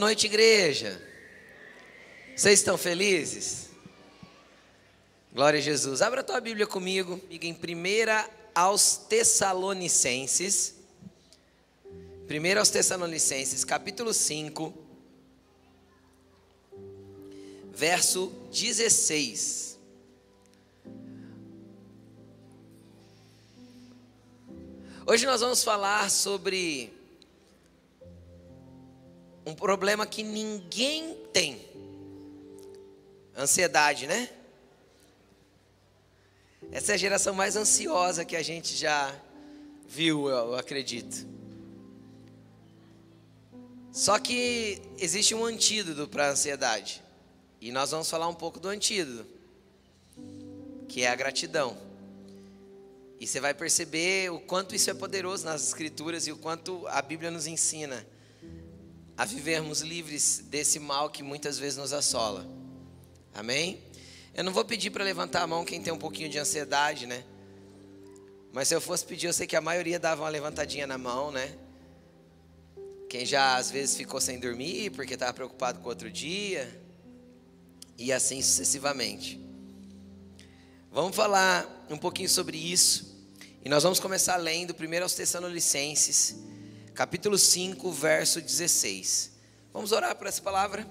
noite, igreja. Vocês estão felizes? Glória a Jesus. Abra a tua Bíblia comigo, em 1 aos Tessalonicenses. 1 aos Tessalonicenses, capítulo 5, verso 16. Hoje nós vamos falar sobre um problema que ninguém tem. Ansiedade, né? Essa é a geração mais ansiosa que a gente já viu, eu acredito. Só que existe um antídoto para a ansiedade. E nós vamos falar um pouco do antídoto, que é a gratidão. E você vai perceber o quanto isso é poderoso nas Escrituras e o quanto a Bíblia nos ensina a vivermos livres desse mal que muitas vezes nos assola. Amém? Eu não vou pedir para levantar a mão quem tem um pouquinho de ansiedade, né? Mas se eu fosse pedir, eu sei que a maioria dava uma levantadinha na mão, né? Quem já às vezes ficou sem dormir porque estava preocupado com outro dia, e assim sucessivamente. Vamos falar um pouquinho sobre isso, e nós vamos começar lendo primeiro aos Tessalonicenses, capítulo 5, verso 16. Vamos orar por essa palavra?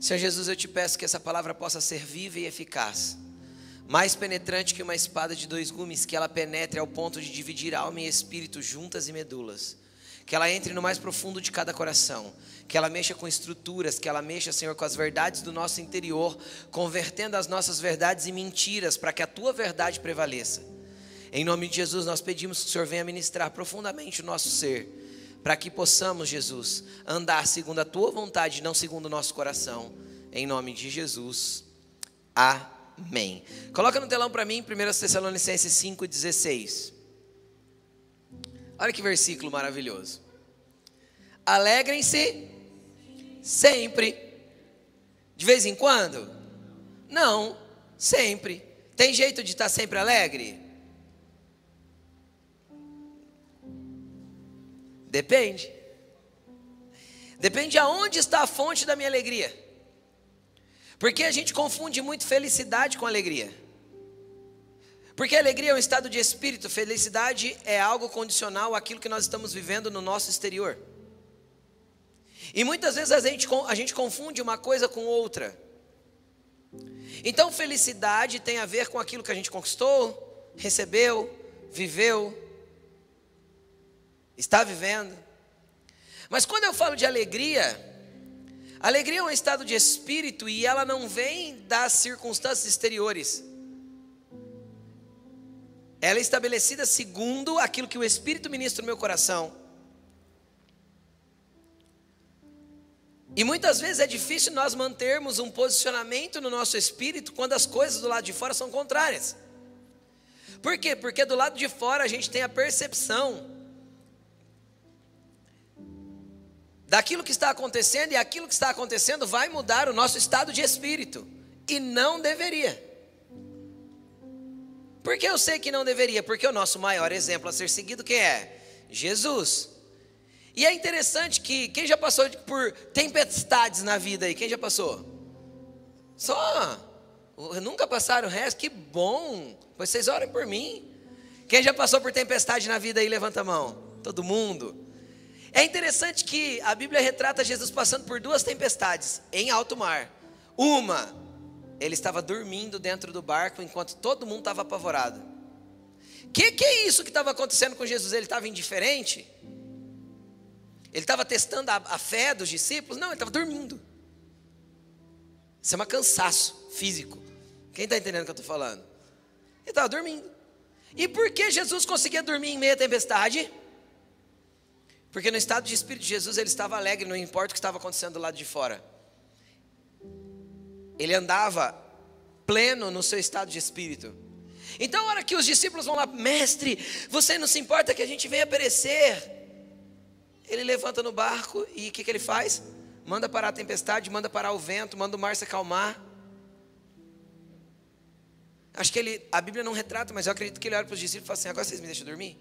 Senhor Jesus, eu te peço que essa palavra possa ser viva e eficaz, mais penetrante que uma espada de dois gumes, que ela penetre ao ponto de dividir alma e espírito juntas e medulas, que ela entre no mais profundo de cada coração, que ela mexa com estruturas, que ela mexa, Senhor, com as verdades do nosso interior, convertendo as nossas verdades em mentiras, para que a tua verdade prevaleça. Em nome de Jesus, nós pedimos que o Senhor venha ministrar profundamente o nosso ser para que possamos, Jesus, andar segundo a tua vontade, não segundo o nosso coração. Em nome de Jesus. Amém. Coloca no telão para mim, 1 Tessalonicenses 5,16. Olha que versículo maravilhoso. Alegrem-se sempre. De vez em quando? Não, sempre. Tem jeito de estar sempre alegre? Depende. Depende aonde está a fonte da minha alegria. Porque a gente confunde muito felicidade com alegria. Porque alegria é um estado de espírito, felicidade é algo condicional àquilo que nós estamos vivendo no nosso exterior. E muitas vezes a gente, a gente confunde uma coisa com outra. Então, felicidade tem a ver com aquilo que a gente conquistou, recebeu, viveu, está vivendo. Mas quando eu falo de alegria, alegria é um estado de espírito e ela não vem das circunstâncias exteriores. Ela é estabelecida segundo aquilo que o Espírito ministra no meu coração. E muitas vezes é difícil nós mantermos um posicionamento no nosso espírito quando as coisas do lado de fora são contrárias. Por quê? Porque do lado de fora a gente tem a percepção daquilo que está acontecendo, e aquilo que está acontecendo vai mudar o nosso estado de espírito, e não deveria. Por que eu sei que não deveria? Porque o nosso maior exemplo a ser seguido quem é? Jesus. E é interessante que quem já passou por tempestades na vida aí, quem já passou? Só. Nunca passaram o resto, que bom. Vocês orem por mim. Quem já passou por tempestade na vida aí, levanta a mão. Todo mundo. É interessante que a Bíblia retrata Jesus passando por duas tempestades em alto mar. Uma, ele estava dormindo dentro do barco enquanto todo mundo estava apavorado. O que, que é isso que estava acontecendo com Jesus? Ele estava indiferente? Ele estava testando a, a fé dos discípulos? Não, ele estava dormindo. Isso é um cansaço físico. Quem está entendendo o que eu estou falando? Ele estava dormindo. E por que Jesus conseguia dormir em meio à tempestade? Porque no estado de espírito de Jesus ele estava alegre, não importa o que estava acontecendo do lado de fora. Ele andava pleno no seu estado de espírito. Então, a hora que os discípulos vão lá, mestre, você não se importa que a gente venha perecer? Ele levanta no barco e o que, que ele faz? Manda parar a tempestade, manda parar o vento, manda o mar se acalmar. Acho que ele, a Bíblia não retrata, mas eu acredito que ele olha para os discípulos e fala assim: agora vocês me deixam dormir?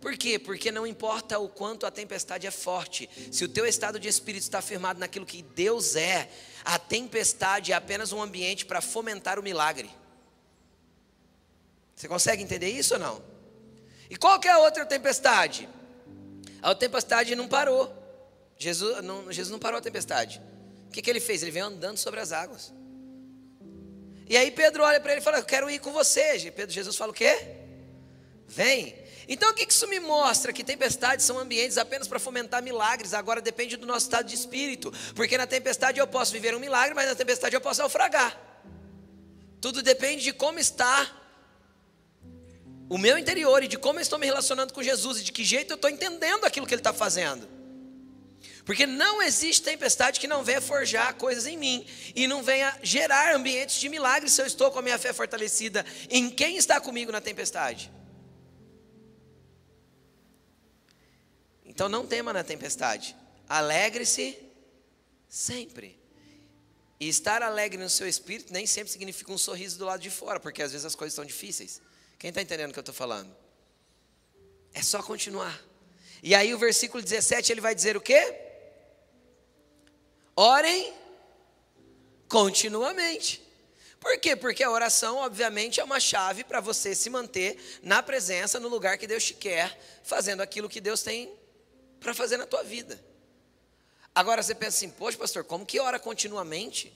Por quê? Porque não importa o quanto a tempestade é forte, se o teu estado de espírito está firmado naquilo que Deus é, a tempestade é apenas um ambiente para fomentar o milagre. Você consegue entender isso ou não? E qual que é a outra tempestade? A tempestade não parou. Jesus não, Jesus não parou a tempestade. O que, que ele fez? Ele veio andando sobre as águas. E aí Pedro olha para ele e fala: Eu quero ir com você. Pedro, Jesus fala o quê? Vem. Então o que isso me mostra? Que tempestades são ambientes apenas para fomentar milagres. Agora depende do nosso estado de espírito. Porque na tempestade eu posso viver um milagre, mas na tempestade eu posso naufragar. Tudo depende de como está o meu interior e de como eu estou me relacionando com Jesus e de que jeito eu estou entendendo aquilo que Ele está fazendo. Porque não existe tempestade que não venha forjar coisas em mim e não venha gerar ambientes de milagres se eu estou com a minha fé fortalecida em quem está comigo na tempestade. Então não tema na tempestade, alegre-se sempre. E estar alegre no seu espírito nem sempre significa um sorriso do lado de fora, porque às vezes as coisas são difíceis. Quem está entendendo o que eu estou falando? É só continuar. E aí o versículo 17 ele vai dizer o quê? Orem continuamente. Por quê? Porque a oração, obviamente, é uma chave para você se manter na presença, no lugar que Deus te quer, fazendo aquilo que Deus tem para fazer na tua vida. Agora você pensa assim, poxa, pastor, como que ora continuamente?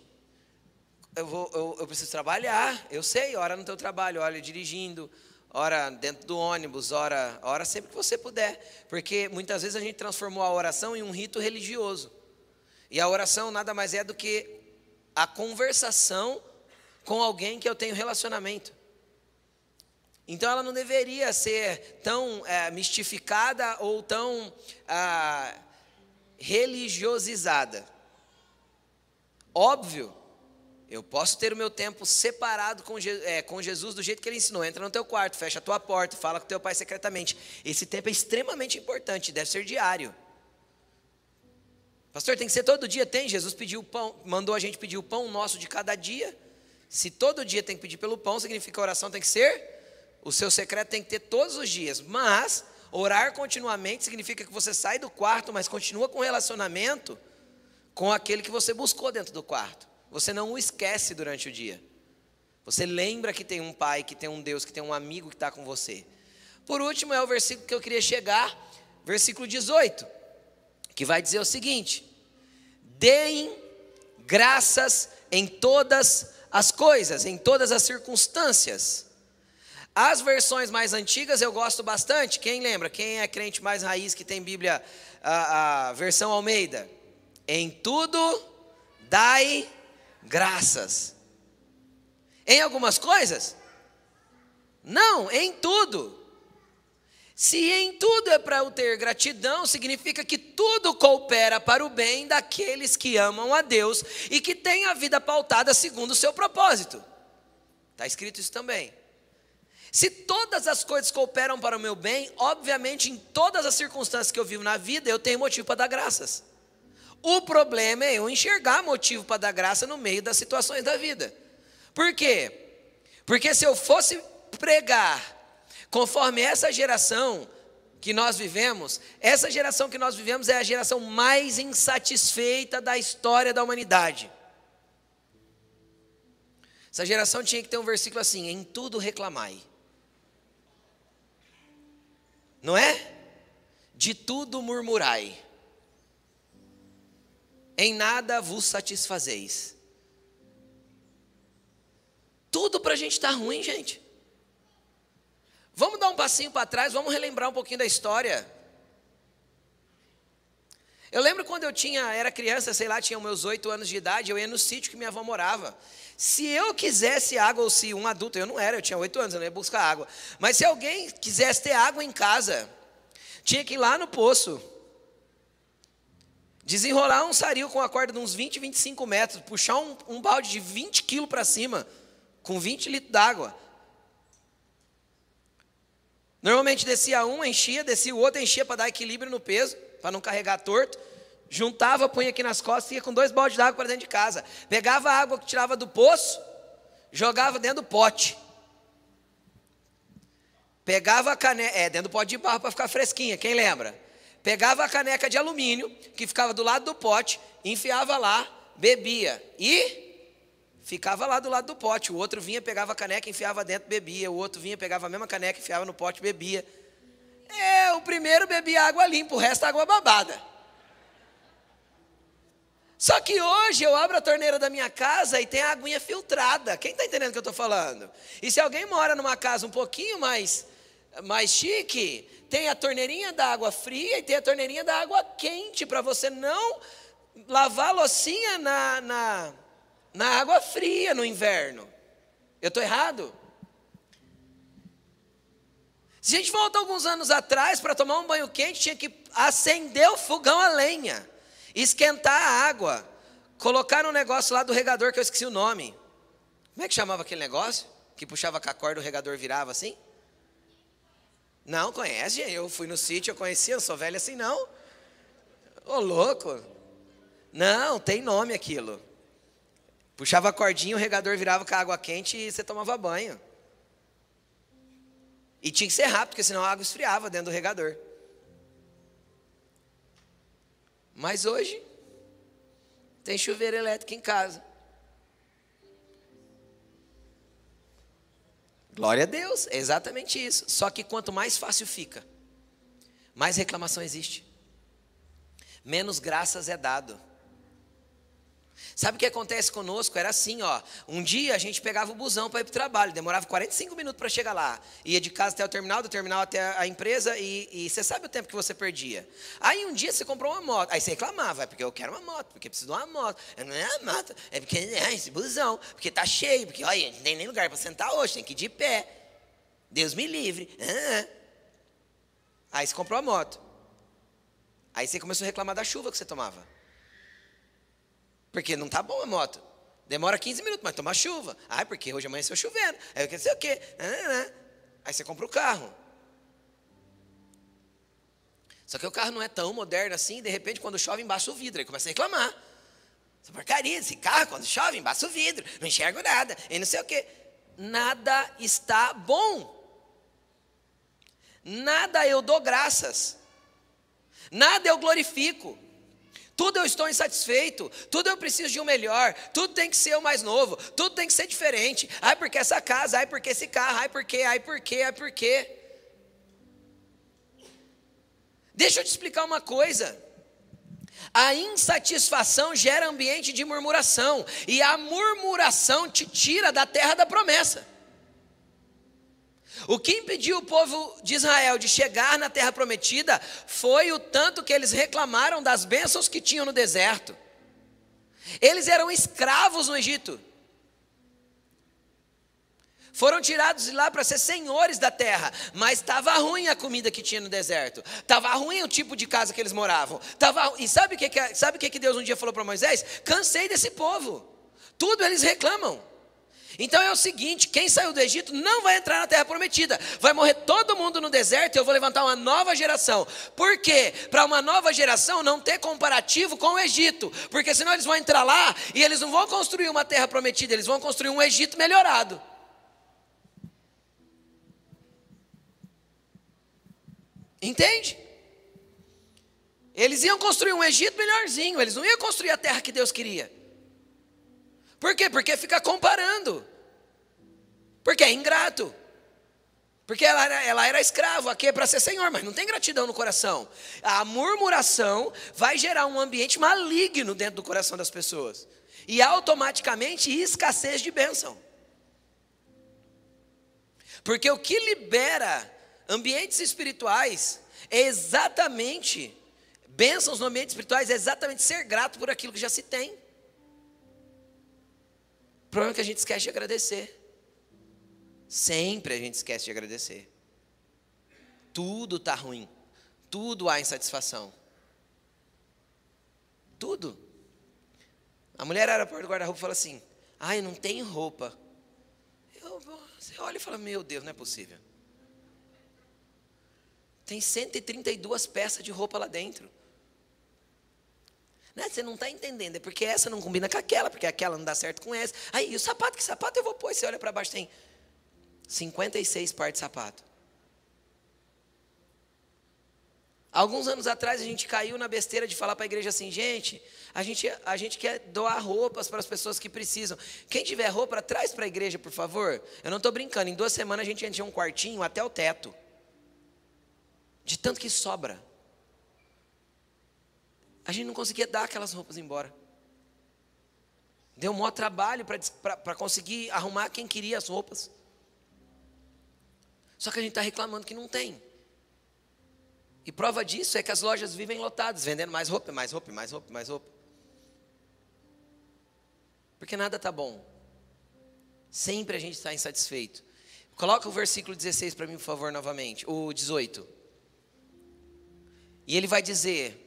Eu, vou, eu, eu preciso trabalhar, eu sei, ora no teu trabalho, ora dirigindo, ora dentro do ônibus, ora, ora sempre que você puder. Porque muitas vezes a gente transformou a oração em um rito religioso. E a oração nada mais é do que a conversação com alguém que eu tenho relacionamento. Então ela não deveria ser tão é, mistificada ou tão ah, religiosizada. Óbvio, eu posso ter o meu tempo separado com, é, com Jesus do jeito que ele ensinou. Entra no teu quarto, fecha a tua porta, fala com teu pai secretamente. Esse tempo é extremamente importante, deve ser diário. Pastor, tem que ser todo dia? Tem. Jesus pediu pão, mandou a gente pedir o pão nosso de cada dia. Se todo dia tem que pedir pelo pão, significa que a oração tem que ser. O seu secreto tem que ter todos os dias. Mas orar continuamente significa que você sai do quarto, mas continua com relacionamento com aquele que você buscou dentro do quarto. Você não o esquece durante o dia. Você lembra que tem um pai, que tem um Deus, que tem um amigo que está com você. Por último, é o versículo que eu queria chegar, versículo 18 que vai dizer o seguinte: deem graças em todas as coisas, em todas as circunstâncias. As versões mais antigas eu gosto bastante. Quem lembra? Quem é crente mais raiz que tem Bíblia, a, a versão Almeida? Em tudo dai graças. Em algumas coisas? Não, em tudo. Se em tudo é para eu ter gratidão, significa que tudo coopera para o bem daqueles que amam a Deus e que têm a vida pautada segundo o seu propósito. Está escrito isso também. Se todas as coisas cooperam para o meu bem, obviamente em todas as circunstâncias que eu vivo na vida, eu tenho motivo para dar graças. O problema é eu enxergar motivo para dar graça no meio das situações da vida. Por quê? Porque se eu fosse pregar Conforme essa geração que nós vivemos, essa geração que nós vivemos é a geração mais insatisfeita da história da humanidade. Essa geração tinha que ter um versículo assim: em tudo reclamai. Não é? De tudo murmurai. Em nada vos satisfazeis. Tudo para a gente estar tá ruim, gente. Vamos dar um passinho para trás, vamos relembrar um pouquinho da história. Eu lembro quando eu tinha, era criança, sei lá, tinha meus oito anos de idade, eu ia no sítio que minha avó morava. Se eu quisesse água, ou se um adulto, eu não era, eu tinha oito anos, eu não ia buscar água. Mas se alguém quisesse ter água em casa, tinha que ir lá no poço, desenrolar um saril com a corda de uns 20, 25 metros, puxar um, um balde de 20 quilos para cima, com 20 litros d'água. Normalmente descia um, enchia, descia o outro, enchia para dar equilíbrio no peso, para não carregar torto. Juntava, punha aqui nas costas e ia com dois baldes de água para dentro de casa. Pegava a água que tirava do poço, jogava dentro do pote. Pegava a caneca, é, dentro do pote de barro para ficar fresquinha, quem lembra? Pegava a caneca de alumínio, que ficava do lado do pote, enfiava lá, bebia e ficava lá do lado do pote. O outro vinha, pegava a caneca, enfiava dentro, bebia. O outro vinha, pegava a mesma caneca, enfiava no pote, bebia. É, o primeiro bebia água limpa, o resto água babada. Só que hoje eu abro a torneira da minha casa e tem a aguinha filtrada. Quem está entendendo o que eu estou falando? E se alguém mora numa casa um pouquinho mais, mais chique, tem a torneirinha da água fria e tem a torneirinha da água quente, para você não lavar a loucinha na, na, na água fria no inverno. Eu estou errado? Se a gente volta alguns anos atrás, para tomar um banho quente, tinha que acender o fogão a lenha esquentar a água, colocar um negócio lá do regador que eu esqueci o nome. Como é que chamava aquele negócio? Que puxava com a corda, o regador virava assim? Não, conhece, eu fui no sítio, eu conhecia, não sou velho assim não. Ô louco. Não, tem nome aquilo. Puxava a cordinha, o regador virava com a água quente e você tomava banho. E tinha que ser rápido, porque senão a água esfriava dentro do regador. Mas hoje tem chuveiro elétrico em casa. Glória a Deus, é exatamente isso. Só que quanto mais fácil fica, mais reclamação existe, menos graças é dado. Sabe o que acontece conosco? Era assim, ó. Um dia a gente pegava o busão para ir para o trabalho, demorava 45 minutos para chegar lá. Ia de casa até o terminal, do terminal até a empresa, e, e, você sabe o tempo que você perdia. Aí um dia você comprou uma moto, aí você reclamava, é porque eu quero uma moto, porque preciso de uma moto. Não é a moto, é porque é esse busão, porque tá cheio, porque olha, não tem nem lugar para sentar hoje, tem que ir de pé. Deus me livre. Ah. Aí você comprou a moto. Aí você começou a reclamar da chuva que você tomava. Porque não tá bom a moto. Demora 15 minutos, mas toma chuva. Ah, porque hoje amanheceu chovendo. Aí eu quero sei o quê. Aí você compra o carro. Só que o carro não é tão moderno assim, de repente, quando chove, embaixo o vidro. Aí começa a reclamar. Essa porcaria, esse carro, quando chove, embaixo o vidro. Não enxergo nada. E não sei o quê. Nada está bom. Nada eu dou graças. Nada eu glorifico. Tudo eu estou insatisfeito, tudo eu preciso de um melhor, tudo tem que ser o mais novo, tudo tem que ser diferente. Ai, porque essa casa, ai, porque esse carro, ai, porque, ai, porque, ai, porque. Deixa eu te explicar uma coisa. A insatisfação gera ambiente de murmuração, e a murmuração te tira da terra da promessa. O que impediu o povo de Israel de chegar na terra prometida foi o tanto que eles reclamaram das bênçãos que tinham no deserto. Eles eram escravos no Egito. Foram tirados de lá para ser senhores da terra, mas estava ruim a comida que tinha no deserto. Estava ruim o tipo de casa que eles moravam. Tava, e sabe o que, sabe o que Deus um dia falou para Moisés? Cansei desse povo. Tudo eles reclamam. Então é o seguinte: quem saiu do Egito não vai entrar na terra prometida, vai morrer todo mundo no deserto e eu vou levantar uma nova geração. Por quê? Para uma nova geração não ter comparativo com o Egito, porque senão eles vão entrar lá e eles não vão construir uma terra prometida, eles vão construir um Egito melhorado. Entende? Eles iam construir um Egito melhorzinho, eles não iam construir a terra que Deus queria. Por quê? Porque fica comparando. Porque é ingrato. Porque ela era, ela era escravo, aqui é para ser senhor, mas não tem gratidão no coração. A murmuração vai gerar um ambiente maligno dentro do coração das pessoas. E automaticamente escassez de bênção. Porque o que libera ambientes espirituais é exatamente, bênçãos no ambiente espiritual é exatamente ser grato por aquilo que já se tem problema é que a gente esquece de agradecer. Sempre a gente esquece de agradecer. Tudo está ruim. Tudo há insatisfação. Tudo. A mulher era a porta do guarda-roupa e falou assim: Ai, não tem roupa. Eu, você olha e fala: Meu Deus, não é possível. Tem 132 peças de roupa lá dentro. Né? Você não está entendendo. É porque essa não combina com aquela, porque aquela não dá certo com essa. Aí, o sapato, que sapato eu vou pôr? Você olha para baixo, tem 56 partes de sapato. Alguns anos atrás a gente caiu na besteira de falar para a igreja assim, gente, a gente, a gente quer doar roupas para as pessoas que precisam. Quem tiver roupa, traz para a igreja, por favor. Eu não estou brincando, em duas semanas a gente encheu um quartinho até o teto. De tanto que sobra. A gente não conseguia dar aquelas roupas embora. Deu um maior trabalho para conseguir arrumar quem queria as roupas. Só que a gente está reclamando que não tem. E prova disso é que as lojas vivem lotadas, vendendo mais roupa, mais roupa, mais roupa, mais roupa. Porque nada está bom. Sempre a gente está insatisfeito. Coloca o versículo 16 para mim, por favor, novamente. O 18. E ele vai dizer: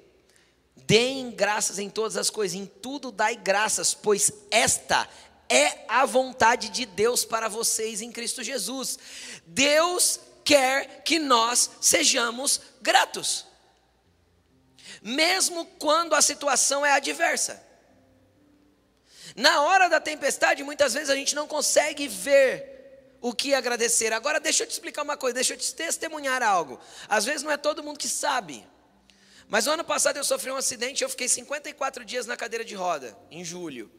Deem graças em todas as coisas, em tudo dai graças, pois esta é a vontade de Deus para vocês em Cristo Jesus. Deus quer que nós sejamos gratos, mesmo quando a situação é adversa. Na hora da tempestade, muitas vezes a gente não consegue ver o que agradecer. Agora, deixa eu te explicar uma coisa, deixa eu te testemunhar algo. Às vezes não é todo mundo que sabe. Mas no ano passado eu sofri um acidente e eu fiquei 54 dias na cadeira de roda, em julho.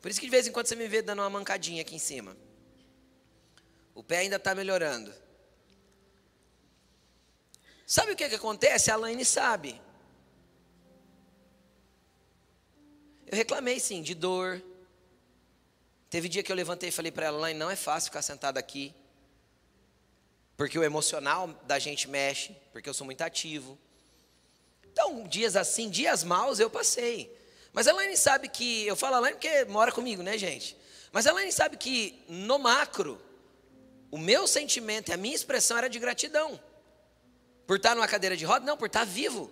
Por isso que de vez em quando você me vê dando uma mancadinha aqui em cima. O pé ainda está melhorando. Sabe o que, que acontece? A Laine sabe. Eu reclamei sim de dor. Teve dia que eu levantei e falei para ela, Laine, não é fácil ficar sentada aqui. Porque o emocional da gente mexe, porque eu sou muito ativo. Então, dias assim, dias maus eu passei. Mas a Laine sabe que, eu falo a Laine porque mora comigo, né, gente? Mas a Laine sabe que, no macro, o meu sentimento e a minha expressão era de gratidão. Por estar numa cadeira de roda? Não, por estar vivo.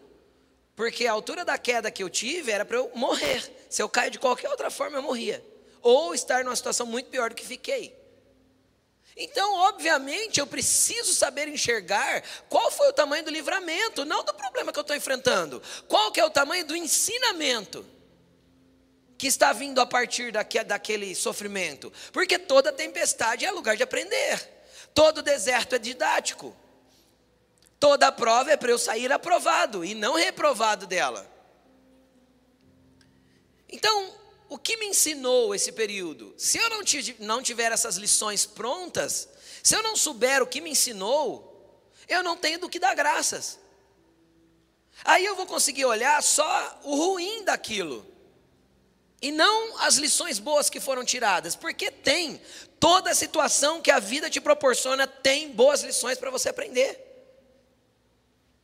Porque a altura da queda que eu tive era para eu morrer. Se eu caio de qualquer outra forma, eu morria. Ou estar numa situação muito pior do que fiquei. Então, obviamente, eu preciso saber enxergar qual foi o tamanho do livramento, não do problema que eu estou enfrentando. Qual que é o tamanho do ensinamento que está vindo a partir daquele sofrimento. Porque toda tempestade é lugar de aprender. Todo deserto é didático. Toda prova é para eu sair aprovado e não reprovado dela. Então, o que me ensinou esse período? Se eu não tiver essas lições prontas, se eu não souber o que me ensinou, eu não tenho do que dar graças. Aí eu vou conseguir olhar só o ruim daquilo. E não as lições boas que foram tiradas, porque tem. Toda situação que a vida te proporciona tem boas lições para você aprender.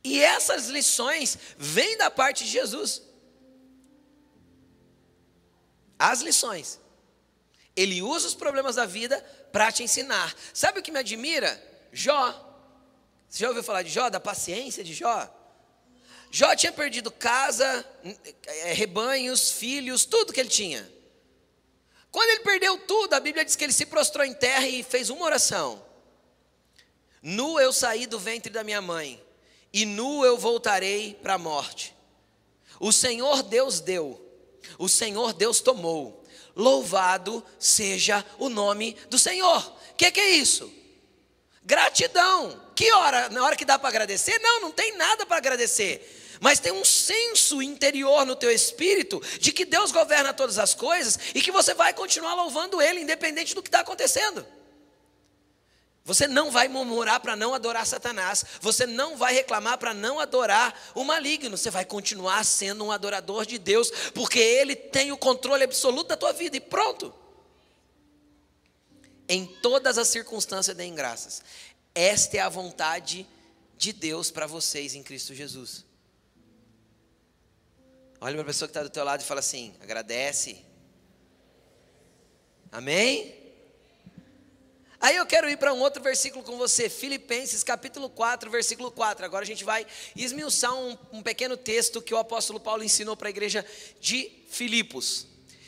E essas lições vêm da parte de Jesus. As lições. Ele usa os problemas da vida para te ensinar. Sabe o que me admira? Jó. Você já ouviu falar de Jó, da paciência de Jó? Jó tinha perdido casa, é, rebanhos, filhos, tudo que ele tinha. Quando ele perdeu tudo, a Bíblia diz que ele se prostrou em terra e fez uma oração: Nu eu saí do ventre da minha mãe, e nu eu voltarei para a morte. O Senhor Deus deu, o Senhor Deus tomou. Louvado seja o nome do Senhor. O que, que, é isso? Gratidão. Que hora? Na hora que dá para agradecer? Não, não tem nada para agradecer. Mas tem um senso interior no teu espírito de que Deus governa todas as coisas e que você vai continuar louvando Ele, independente do que está acontecendo. Você não vai murmurar para não adorar Satanás. Você não vai reclamar para não adorar o maligno. Você vai continuar sendo um adorador de Deus, porque Ele tem o controle absoluto da tua vida. E pronto. Em todas as circunstâncias, deem graças. Esta é a vontade de Deus para vocês em Cristo Jesus. Olha para a pessoa que está do teu lado e fala assim: agradece. Amém? Aí eu quero ir para um outro versículo com você, Filipenses capítulo 4, versículo 4. Agora a gente vai esmiuçar um, um pequeno texto que o apóstolo Paulo ensinou para a igreja de Filipos.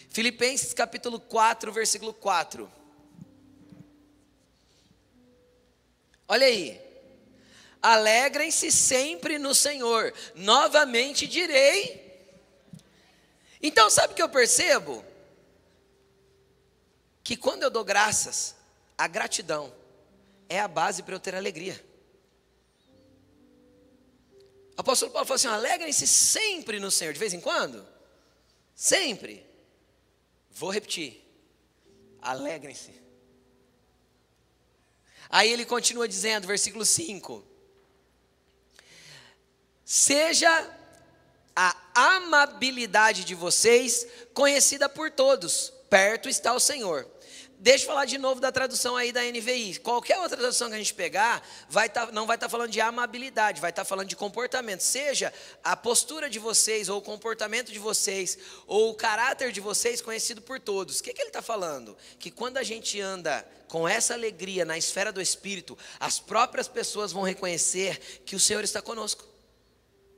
Filipenses capítulo 4, versículo 4. Olha aí. Alegrem-se sempre no Senhor. Novamente direi. Então, sabe o que eu percebo? Que quando eu dou graças, a gratidão é a base para eu ter alegria. O apóstolo Paulo falou assim: alegrem-se sempre no Senhor, de vez em quando? Sempre. Vou repetir. Alegrem-se. Aí ele continua dizendo, versículo 5: Seja a amabilidade de vocês conhecida por todos, perto está o Senhor. Deixa eu falar de novo da tradução aí da NVI. Qualquer outra tradução que a gente pegar, vai tá, não vai estar tá falando de amabilidade, vai estar tá falando de comportamento. Seja a postura de vocês, ou o comportamento de vocês, ou o caráter de vocês conhecido por todos. O que, que ele está falando? Que quando a gente anda com essa alegria na esfera do Espírito, as próprias pessoas vão reconhecer que o Senhor está conosco.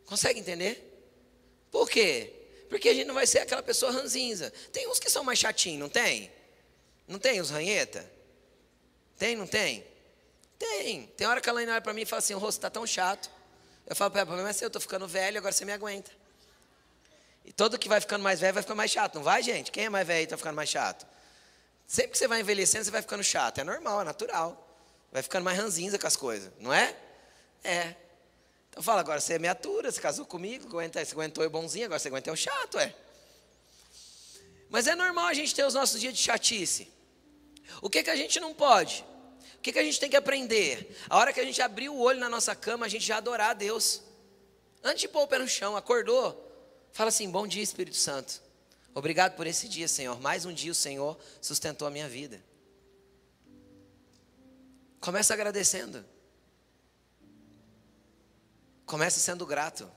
Consegue entender? Por quê? Porque a gente não vai ser aquela pessoa ranzinza. Tem uns que são mais chatinhos, não tem? Não tem os ranheta? Tem, não tem? Tem. Tem hora que a Laine olha para mim e fala assim: o rosto está tão chato. Eu falo para ela: o problema é seu, eu estou ficando velho, agora você me aguenta. E todo que vai ficando mais velho vai ficando mais chato, não vai, gente? Quem é mais velho e está ficando mais chato? Sempre que você vai envelhecendo, você vai ficando chato. É normal, é natural. Vai ficando mais ranzinza com as coisas, não é? É. Então fala, agora você é minha atura, você casou comigo, aguenta, você aguentou eu bonzinho, agora você aguenta eu chato, é. Mas é normal a gente ter os nossos dias de chatice. O que, que a gente não pode? O que, que a gente tem que aprender? A hora que a gente abrir o olho na nossa cama, a gente já adorar a Deus. Antes de pôr o pé no chão, acordou, fala assim: Bom dia, Espírito Santo. Obrigado por esse dia, Senhor. Mais um dia o Senhor sustentou a minha vida. Começa agradecendo. Começa sendo grato.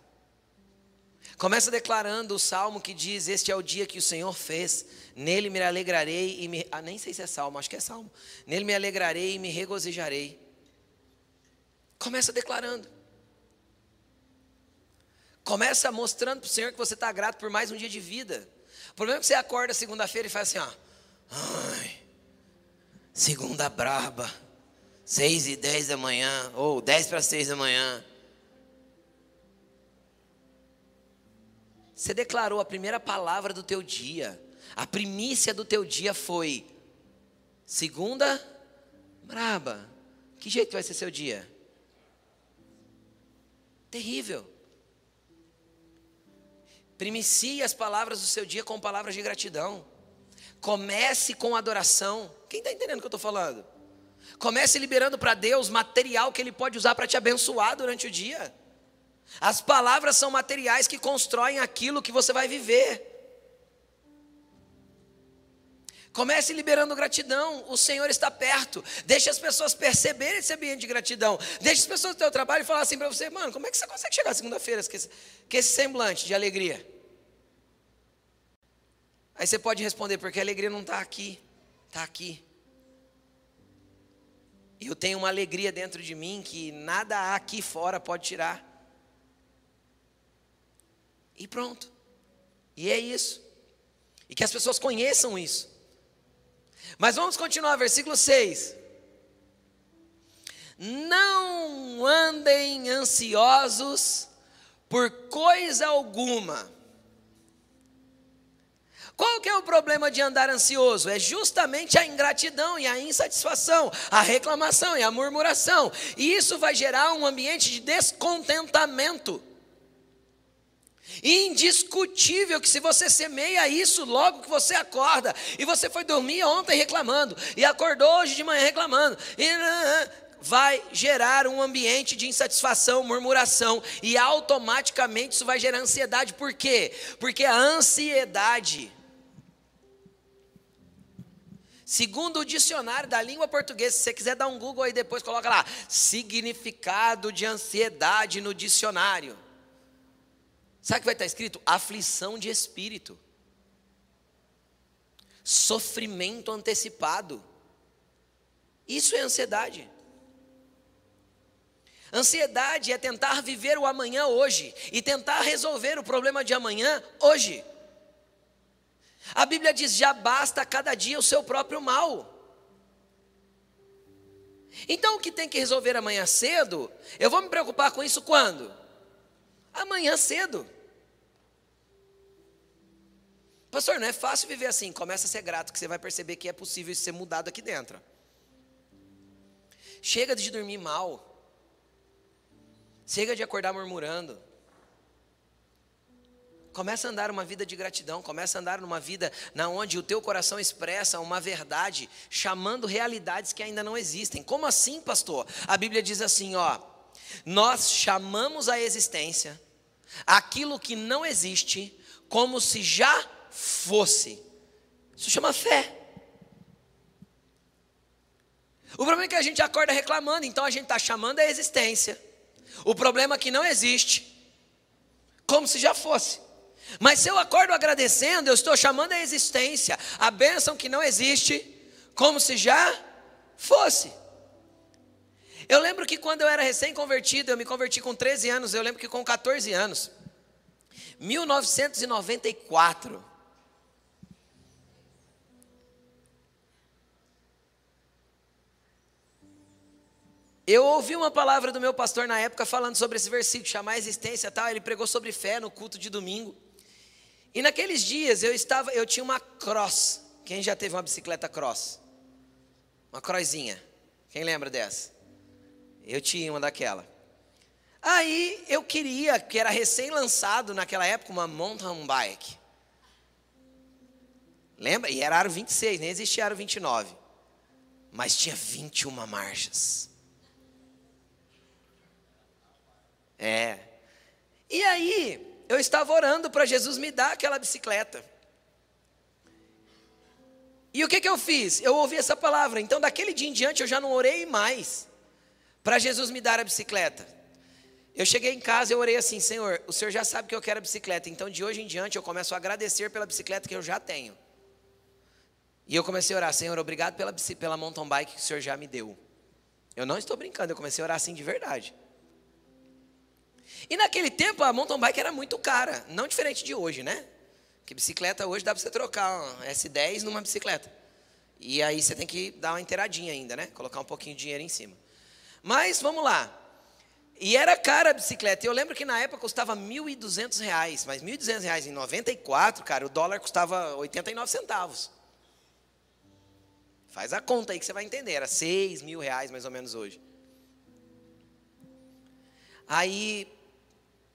Começa declarando o salmo que diz: Este é o dia que o Senhor fez, nele me alegrarei e me. Ah, nem sei se é salmo, acho que é salmo. Nele me alegrarei e me regozijarei. Começa declarando. Começa mostrando para o Senhor que você está grato por mais um dia de vida. O problema é que você acorda segunda-feira e faz assim, ó. Ai, segunda braba. Seis e dez da manhã, ou dez para seis da manhã. Você declarou a primeira palavra do teu dia. A primícia do teu dia foi segunda braba. Que jeito vai ser seu dia? Terrível. Primicie as palavras do seu dia com palavras de gratidão. Comece com adoração. Quem está entendendo o que eu estou falando? Comece liberando para Deus material que Ele pode usar para te abençoar durante o dia. As palavras são materiais que constroem aquilo que você vai viver. Comece liberando gratidão, o Senhor está perto. Deixe as pessoas perceberem esse ambiente de gratidão. Deixe as pessoas do teu trabalho falar assim para você, mano, como é que você consegue chegar segunda-feira com, com esse semblante de alegria? Aí você pode responder, porque a alegria não está aqui, está aqui. E eu tenho uma alegria dentro de mim que nada aqui fora pode tirar. E pronto. E é isso. E que as pessoas conheçam isso. Mas vamos continuar, versículo 6. Não andem ansiosos por coisa alguma. Qual que é o problema de andar ansioso? É justamente a ingratidão e a insatisfação, a reclamação e a murmuração. E isso vai gerar um ambiente de descontentamento. Indiscutível que se você semeia isso logo que você acorda, e você foi dormir ontem reclamando, e acordou hoje de manhã reclamando, e vai gerar um ambiente de insatisfação, murmuração, e automaticamente isso vai gerar ansiedade. Por quê? Porque a ansiedade, segundo o dicionário da língua portuguesa, se você quiser dar um Google aí depois, coloca lá, significado de ansiedade no dicionário. Sabe o que vai estar escrito? Aflição de espírito, sofrimento antecipado. Isso é ansiedade. Ansiedade é tentar viver o amanhã hoje e tentar resolver o problema de amanhã hoje. A Bíblia diz: já basta cada dia o seu próprio mal. Então o que tem que resolver amanhã cedo, eu vou me preocupar com isso quando? Amanhã cedo. Pastor, não é fácil viver assim. Começa a ser grato, que você vai perceber que é possível isso ser mudado aqui dentro. Chega de dormir mal. Chega de acordar murmurando. Começa a andar uma vida de gratidão, começa a andar numa vida na onde o teu coração expressa uma verdade, chamando realidades que ainda não existem. Como assim, pastor? A Bíblia diz assim, ó: Nós chamamos a existência aquilo que não existe como se já fosse. Isso chama fé. O problema é que a gente acorda reclamando, então a gente está chamando a existência. O problema é que não existe, como se já fosse. Mas se eu acordo agradecendo, eu estou chamando a existência, a bênção que não existe, como se já fosse. Eu lembro que quando eu era recém-convertido, eu me converti com 13 anos, eu lembro que com 14 anos, 1994, Eu ouvi uma palavra do meu pastor na época falando sobre esse versículo, chamar a existência tal. Ele pregou sobre fé no culto de domingo. E naqueles dias eu estava, eu tinha uma cross. Quem já teve uma bicicleta cross? Uma crossinha. Quem lembra dessa? Eu tinha uma daquela. Aí eu queria, que era recém-lançado naquela época, uma mountain bike. Lembra? E era aro 26, nem existia aro 29. Mas tinha 21 marchas. É. E aí, eu estava orando para Jesus me dar aquela bicicleta. E o que, que eu fiz? Eu ouvi essa palavra. Então, daquele dia em diante, eu já não orei mais para Jesus me dar a bicicleta. Eu cheguei em casa e orei assim: Senhor, o Senhor já sabe que eu quero a bicicleta. Então, de hoje em diante, eu começo a agradecer pela bicicleta que eu já tenho. E eu comecei a orar: Senhor, obrigado pela, pela mountain bike que o Senhor já me deu. Eu não estou brincando, eu comecei a orar assim de verdade. E naquele tempo a mountain bike era muito cara, não diferente de hoje, né? Que bicicleta hoje dá para você trocar uma S10 numa bicicleta. E aí você tem que dar uma inteiradinha ainda, né? Colocar um pouquinho de dinheiro em cima. Mas vamos lá. E era cara a bicicleta. Eu lembro que na época custava R$ 1.200, mas R$ 1.200 em 94, cara, o dólar custava 89 centavos. Faz a conta aí que você vai entender. Era 6 mil reais mais ou menos hoje. Aí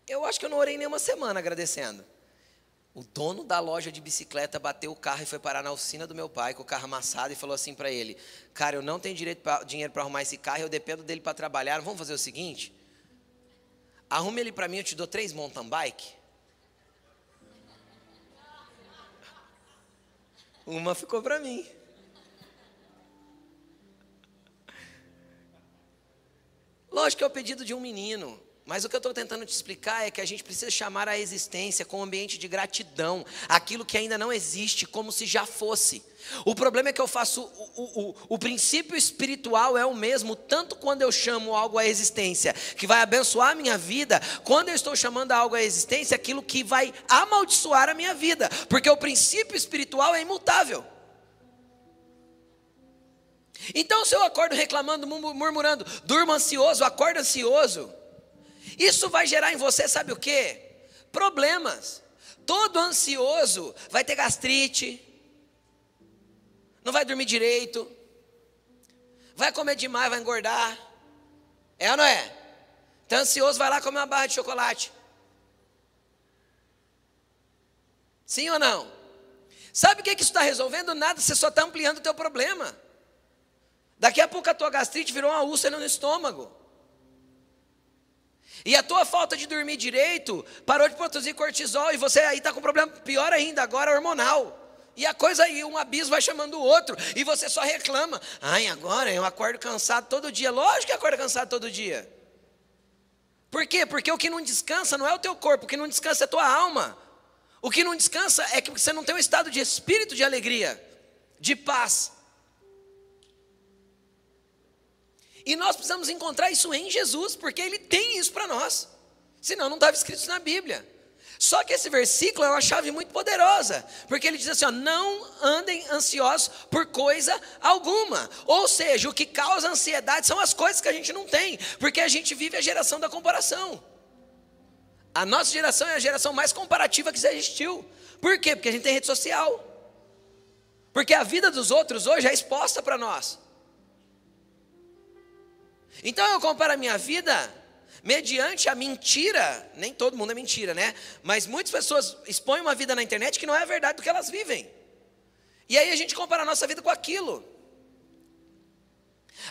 eu acho que eu não orei nem uma semana agradecendo. O dono da loja de bicicleta bateu o carro e foi parar na oficina do meu pai com o carro amassado e falou assim para ele: Cara, eu não tenho direito pra, dinheiro para arrumar esse carro, eu dependo dele para trabalhar. Vamos fazer o seguinte: arrume ele para mim, eu te dou três mountain bike. Uma ficou para mim. Lógico que é o pedido de um menino. Mas o que eu estou tentando te explicar é que a gente precisa chamar a existência com um ambiente de gratidão, aquilo que ainda não existe, como se já fosse. O problema é que eu faço, o, o, o, princípio espiritual é o mesmo, tanto quando eu chamo algo à existência, que vai abençoar a minha vida, quando eu estou chamando algo à existência, aquilo que vai amaldiçoar a minha vida, porque o princípio espiritual é imutável. Então, se eu acordo reclamando, murmurando, durmo ansioso, acordo ansioso, isso vai gerar em você, sabe o que? Problemas. Todo ansioso vai ter gastrite, não vai dormir direito, vai comer demais, vai engordar. É ou não é? Então, ansioso vai lá comer uma barra de chocolate. Sim ou não? Sabe o que, que isso está resolvendo? Nada, você só está ampliando o teu problema. Daqui a pouco a tua gastrite virou uma úlcera no estômago. E a tua falta de dormir direito parou de produzir cortisol e você aí está com um problema pior ainda, agora hormonal. E a coisa aí, um abismo vai chamando o outro, e você só reclama. Ai, agora eu acordo cansado todo dia. Lógico que acorda cansado todo dia. Por quê? Porque o que não descansa não é o teu corpo, o que não descansa é a tua alma. O que não descansa é que você não tem um estado de espírito de alegria, de paz. E nós precisamos encontrar isso em Jesus, porque Ele tem isso para nós. Senão não estava escrito isso na Bíblia. Só que esse versículo é uma chave muito poderosa, porque ele diz assim: ó, não andem ansiosos por coisa alguma. Ou seja, o que causa ansiedade são as coisas que a gente não tem, porque a gente vive a geração da comparação. A nossa geração é a geração mais comparativa que já existiu. Por quê? Porque a gente tem rede social. Porque a vida dos outros hoje é exposta para nós. Então eu comparo a minha vida mediante a mentira, nem todo mundo é mentira, né? Mas muitas pessoas expõem uma vida na internet que não é a verdade do que elas vivem. E aí a gente compara a nossa vida com aquilo.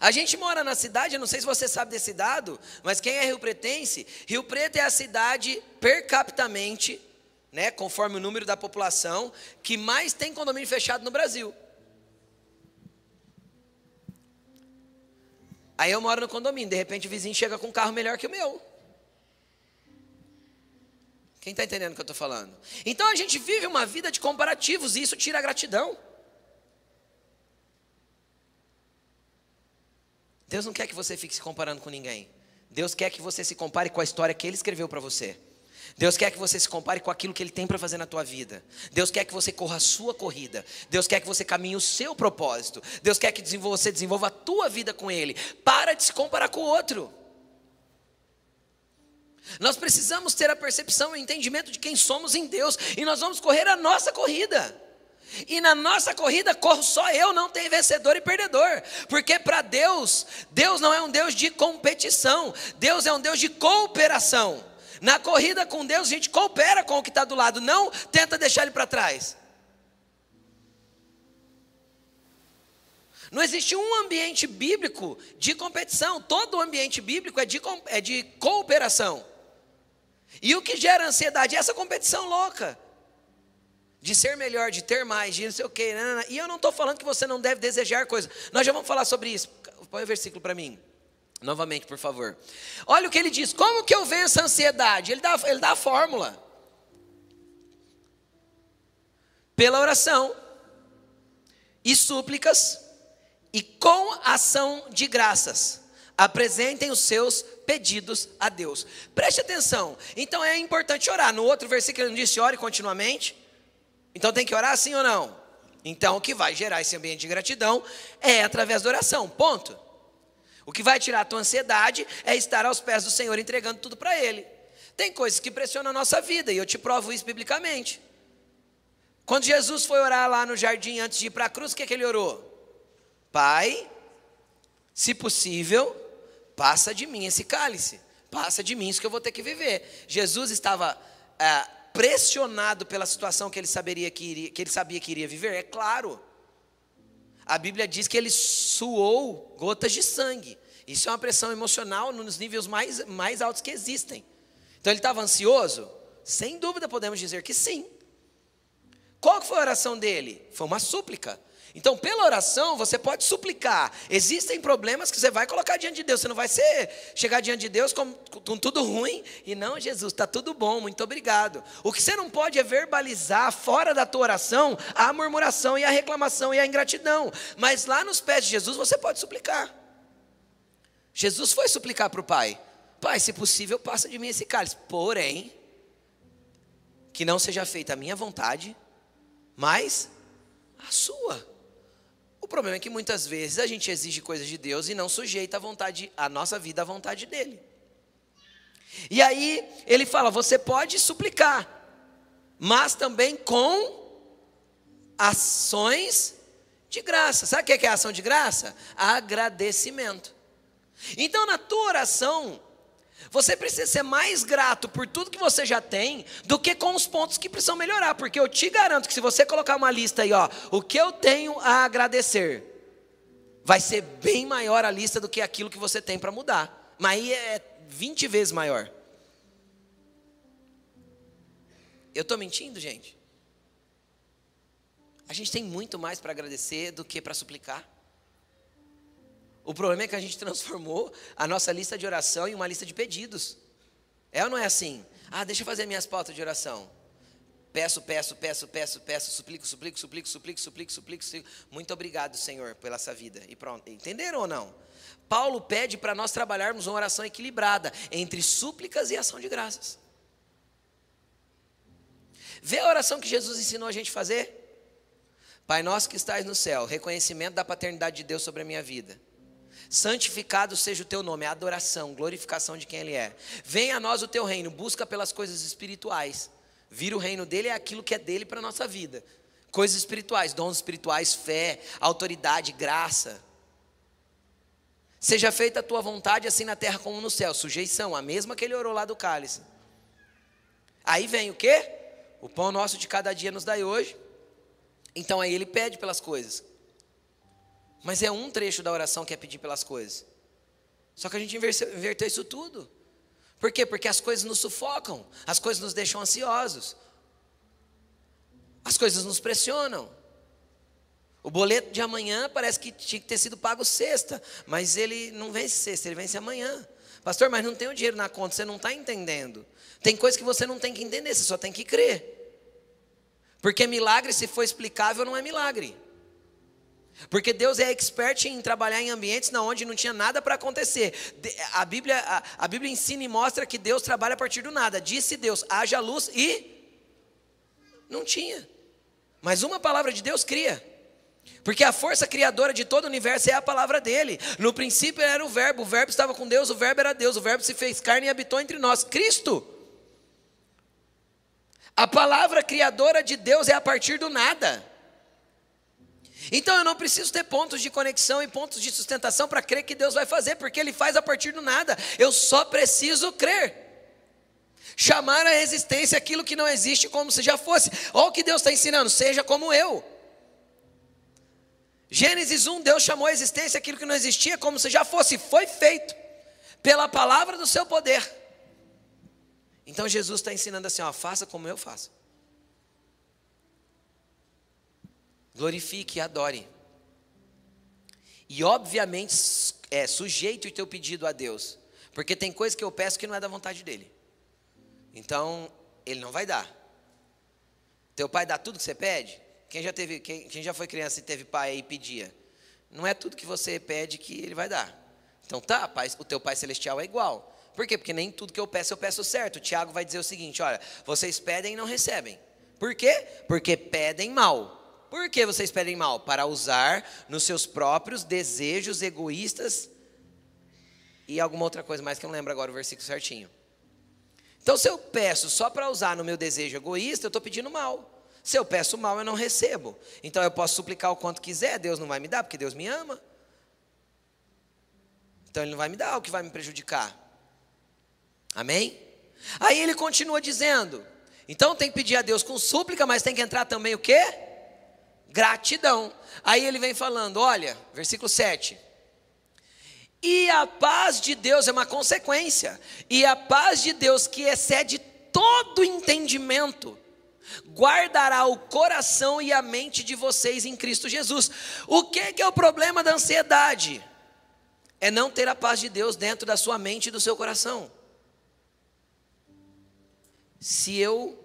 A gente mora na cidade, eu não sei se você sabe desse dado, mas quem é Rio Pretense, Rio Preto é a cidade per capitamente, né, conforme o número da população, que mais tem condomínio fechado no Brasil. Aí eu moro no condomínio, de repente o vizinho chega com um carro melhor que o meu. Quem está entendendo o que eu estou falando? Então a gente vive uma vida de comparativos e isso tira a gratidão. Deus não quer que você fique se comparando com ninguém. Deus quer que você se compare com a história que Ele escreveu para você. Deus quer que você se compare com aquilo que Ele tem para fazer na tua vida. Deus quer que você corra a sua corrida. Deus quer que você caminhe o seu propósito. Deus quer que você desenvolva a tua vida com Ele. Para de se comparar com o outro. Nós precisamos ter a percepção e o entendimento de quem somos em Deus. E nós vamos correr a nossa corrida. E na nossa corrida corro só eu, não tem vencedor e perdedor. Porque para Deus, Deus não é um Deus de competição, Deus é um Deus de cooperação. Na corrida com Deus, a gente coopera com o que está do lado, não tenta deixar ele para trás. Não existe um ambiente bíblico de competição, todo ambiente bíblico é de, é de cooperação. E o que gera ansiedade é essa competição louca de ser melhor, de ter mais, de não sei o quê. E eu não estou falando que você não deve desejar coisas. Nós já vamos falar sobre isso. Põe o versículo para mim. Novamente, por favor. Olha o que ele diz. Como que eu venço a ansiedade? Ele dá, ele dá a fórmula. Pela oração e súplicas e com ação de graças. Apresentem os seus pedidos a Deus. Preste atenção. Então é importante orar. No outro versículo ele disse: ore continuamente. Então tem que orar sim ou não? Então o que vai gerar esse ambiente de gratidão é através da oração. Ponto. O que vai tirar a tua ansiedade é estar aos pés do Senhor entregando tudo para Ele. Tem coisas que pressionam a nossa vida e eu te provo isso biblicamente. Quando Jesus foi orar lá no jardim antes de ir para a cruz, o que, é que ele orou? Pai, se possível, passa de mim esse cálice, passa de mim isso que eu vou ter que viver. Jesus estava ah, pressionado pela situação que ele, saberia que, iria, que ele sabia que iria viver? É claro. A Bíblia diz que ele suou gotas de sangue. Isso é uma pressão emocional nos níveis mais, mais altos que existem. Então ele estava ansioso? Sem dúvida podemos dizer que sim. Qual foi a oração dele? Foi uma súplica. Então, pela oração, você pode suplicar. Existem problemas que você vai colocar diante de Deus. Você não vai ser, chegar diante de Deus com, com tudo ruim e não, Jesus, está tudo bom, muito obrigado. O que você não pode é verbalizar fora da tua oração a murmuração e a reclamação e a ingratidão. Mas lá nos pés de Jesus você pode suplicar. Jesus foi suplicar para o Pai: Pai, se possível, passa de mim esse cálice. Porém, que não seja feita a minha vontade, mas a sua. O problema é que muitas vezes a gente exige coisas de Deus e não sujeita a vontade, a nossa vida à vontade dele. E aí ele fala: você pode suplicar, mas também com ações de graça. Sabe o que é ação de graça? Agradecimento. Então, na tua oração, você precisa ser mais grato por tudo que você já tem do que com os pontos que precisam melhorar, porque eu te garanto que se você colocar uma lista aí, ó, o que eu tenho a agradecer, vai ser bem maior a lista do que aquilo que você tem para mudar. Mas aí é 20 vezes maior. Eu estou mentindo, gente? A gente tem muito mais para agradecer do que para suplicar. O problema é que a gente transformou a nossa lista de oração em uma lista de pedidos. É ou não é assim? Ah, deixa eu fazer minhas pautas de oração. Peço, peço, peço, peço, peço, suplico, suplico, suplico, suplico, suplico, suplico, suplico. Muito obrigado, Senhor, pela essa vida. E pronto. Entenderam ou não? Paulo pede para nós trabalharmos uma oração equilibrada entre súplicas e ação de graças. Vê a oração que Jesus ensinou a gente fazer? Pai nosso que estás no céu, reconhecimento da paternidade de Deus sobre a minha vida. Santificado seja o teu nome, é adoração, glorificação de quem Ele é. Venha a nós o teu reino, busca pelas coisas espirituais. Vir o reino dele é aquilo que é dele para a nossa vida. Coisas espirituais, dons espirituais, fé, autoridade, graça. Seja feita a tua vontade, assim na terra como no céu. Sujeição, a mesma que ele orou lá do cálice. Aí vem o quê? O pão nosso de cada dia nos dai hoje. Então aí ele pede pelas coisas. Mas é um trecho da oração que é pedir pelas coisas. Só que a gente inverteu isso tudo. Por quê? Porque as coisas nos sufocam, as coisas nos deixam ansiosos, as coisas nos pressionam. O boleto de amanhã parece que tinha que ter sido pago sexta, mas ele não vence sexta, ele vence amanhã. Pastor, mas não tem o dinheiro na conta, você não está entendendo. Tem coisas que você não tem que entender, você só tem que crer. Porque milagre, se for explicável, não é milagre. Porque Deus é expert em trabalhar em ambientes onde não tinha nada para acontecer. A Bíblia, a, a Bíblia ensina e mostra que Deus trabalha a partir do nada. Disse Deus, haja luz e não tinha. Mas uma palavra de Deus cria. Porque a força criadora de todo o universo é a palavra dele. No princípio era o Verbo, o Verbo estava com Deus, o Verbo era Deus, o Verbo se fez carne e habitou entre nós. Cristo. A palavra criadora de Deus é a partir do nada. Então eu não preciso ter pontos de conexão e pontos de sustentação para crer que Deus vai fazer, porque Ele faz a partir do nada. Eu só preciso crer. Chamar a existência aquilo que não existe como se já fosse. Olha o que Deus está ensinando, seja como eu. Gênesis 1, Deus chamou a existência aquilo que não existia como se já fosse, foi feito pela palavra do seu poder. Então Jesus está ensinando assim: ó, faça como eu faço. Glorifique e adore. E obviamente é, sujeite o teu pedido a Deus. Porque tem coisa que eu peço que não é da vontade dele. Então, ele não vai dar. Teu pai dá tudo que você pede? Quem já, teve, quem, quem já foi criança e teve pai e pedia? Não é tudo que você pede que ele vai dar. Então tá, pai, o teu pai celestial é igual. Por quê? Porque nem tudo que eu peço eu peço certo. O Tiago vai dizer o seguinte: olha, vocês pedem e não recebem. Por quê? Porque pedem mal. Por que vocês pedem mal? Para usar nos seus próprios desejos egoístas e alguma outra coisa mais que eu não lembro agora o versículo certinho. Então, se eu peço só para usar no meu desejo egoísta, eu estou pedindo mal. Se eu peço mal, eu não recebo. Então eu posso suplicar o quanto quiser, Deus não vai me dar, porque Deus me ama. Então Ele não vai me dar o que vai me prejudicar. Amém? Aí ele continua dizendo: então tem que pedir a Deus com súplica, mas tem que entrar também o quê? Gratidão. Aí ele vem falando: olha, versículo 7. E a paz de Deus é uma consequência, e a paz de Deus que excede todo entendimento guardará o coração e a mente de vocês em Cristo Jesus. O que, que é o problema da ansiedade? É não ter a paz de Deus dentro da sua mente e do seu coração. Se eu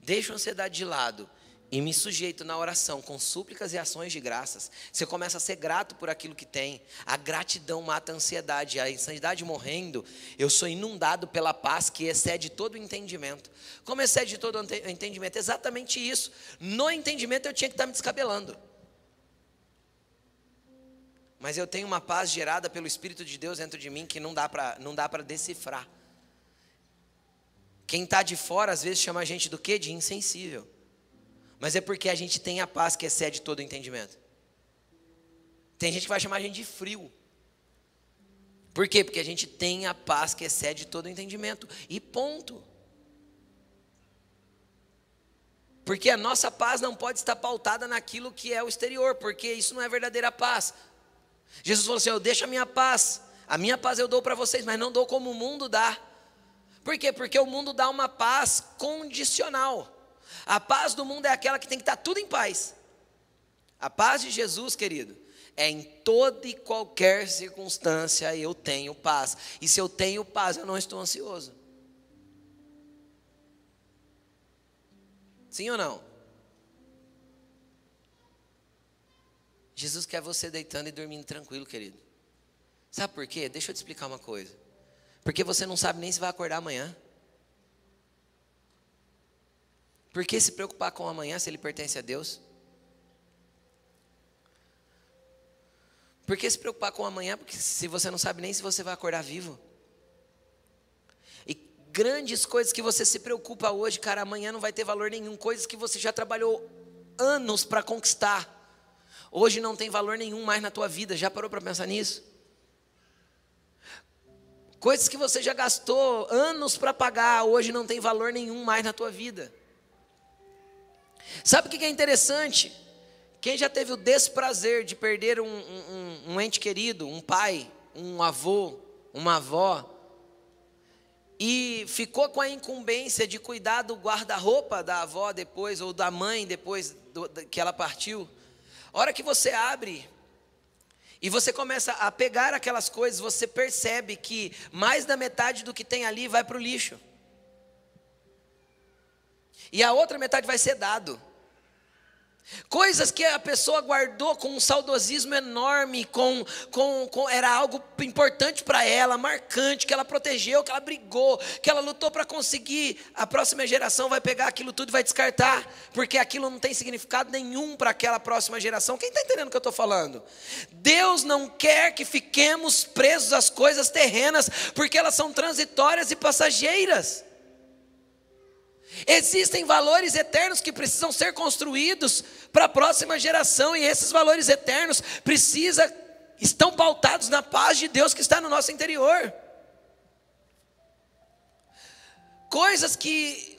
deixo a ansiedade de lado e me sujeito na oração com súplicas e ações de graças, você começa a ser grato por aquilo que tem. A gratidão mata a ansiedade. A ansiedade morrendo, eu sou inundado pela paz que excede todo o entendimento. Como excede todo o entendimento? Exatamente isso. No entendimento eu tinha que estar me descabelando. Mas eu tenho uma paz gerada pelo Espírito de Deus dentro de mim que não dá para decifrar. Quem está de fora às vezes chama a gente do quê? De insensível. Mas é porque a gente tem a paz que excede todo entendimento. Tem gente que vai chamar a gente de frio. Por quê? Porque a gente tem a paz que excede todo entendimento. E ponto. Porque a nossa paz não pode estar pautada naquilo que é o exterior, porque isso não é verdadeira paz. Jesus falou assim: Eu deixo a minha paz, a minha paz eu dou para vocês, mas não dou como o mundo dá. Por quê? Porque o mundo dá uma paz condicional. A paz do mundo é aquela que tem que estar tudo em paz. A paz de Jesus, querido, é em toda e qualquer circunstância eu tenho paz. E se eu tenho paz, eu não estou ansioso. Sim ou não? Jesus quer você deitando e dormindo tranquilo, querido. Sabe por quê? Deixa eu te explicar uma coisa. Porque você não sabe nem se vai acordar amanhã. Por que se preocupar com amanhã se ele pertence a Deus? Por que se preocupar com amanhã porque se você não sabe nem se você vai acordar vivo? E grandes coisas que você se preocupa hoje, cara, amanhã não vai ter valor nenhum. Coisas que você já trabalhou anos para conquistar. Hoje não tem valor nenhum mais na tua vida. Já parou para pensar nisso? Coisas que você já gastou anos para pagar, hoje não tem valor nenhum mais na tua vida. Sabe o que é interessante? Quem já teve o desprazer de perder um, um, um ente querido, um pai, um avô, uma avó, e ficou com a incumbência de cuidar do guarda-roupa da avó depois, ou da mãe depois do, que ela partiu, a hora que você abre e você começa a pegar aquelas coisas, você percebe que mais da metade do que tem ali vai para o lixo. E a outra metade vai ser dado. Coisas que a pessoa guardou com um saudosismo enorme, com, com, com era algo importante para ela, marcante, que ela protegeu, que ela brigou, que ela lutou para conseguir. A próxima geração vai pegar aquilo tudo e vai descartar, porque aquilo não tem significado nenhum para aquela próxima geração. Quem está entendendo o que eu estou falando? Deus não quer que fiquemos presos às coisas terrenas, porque elas são transitórias e passageiras. Existem valores eternos que precisam ser construídos para a próxima geração e esses valores eternos precisa estão pautados na paz de Deus que está no nosso interior. Coisas que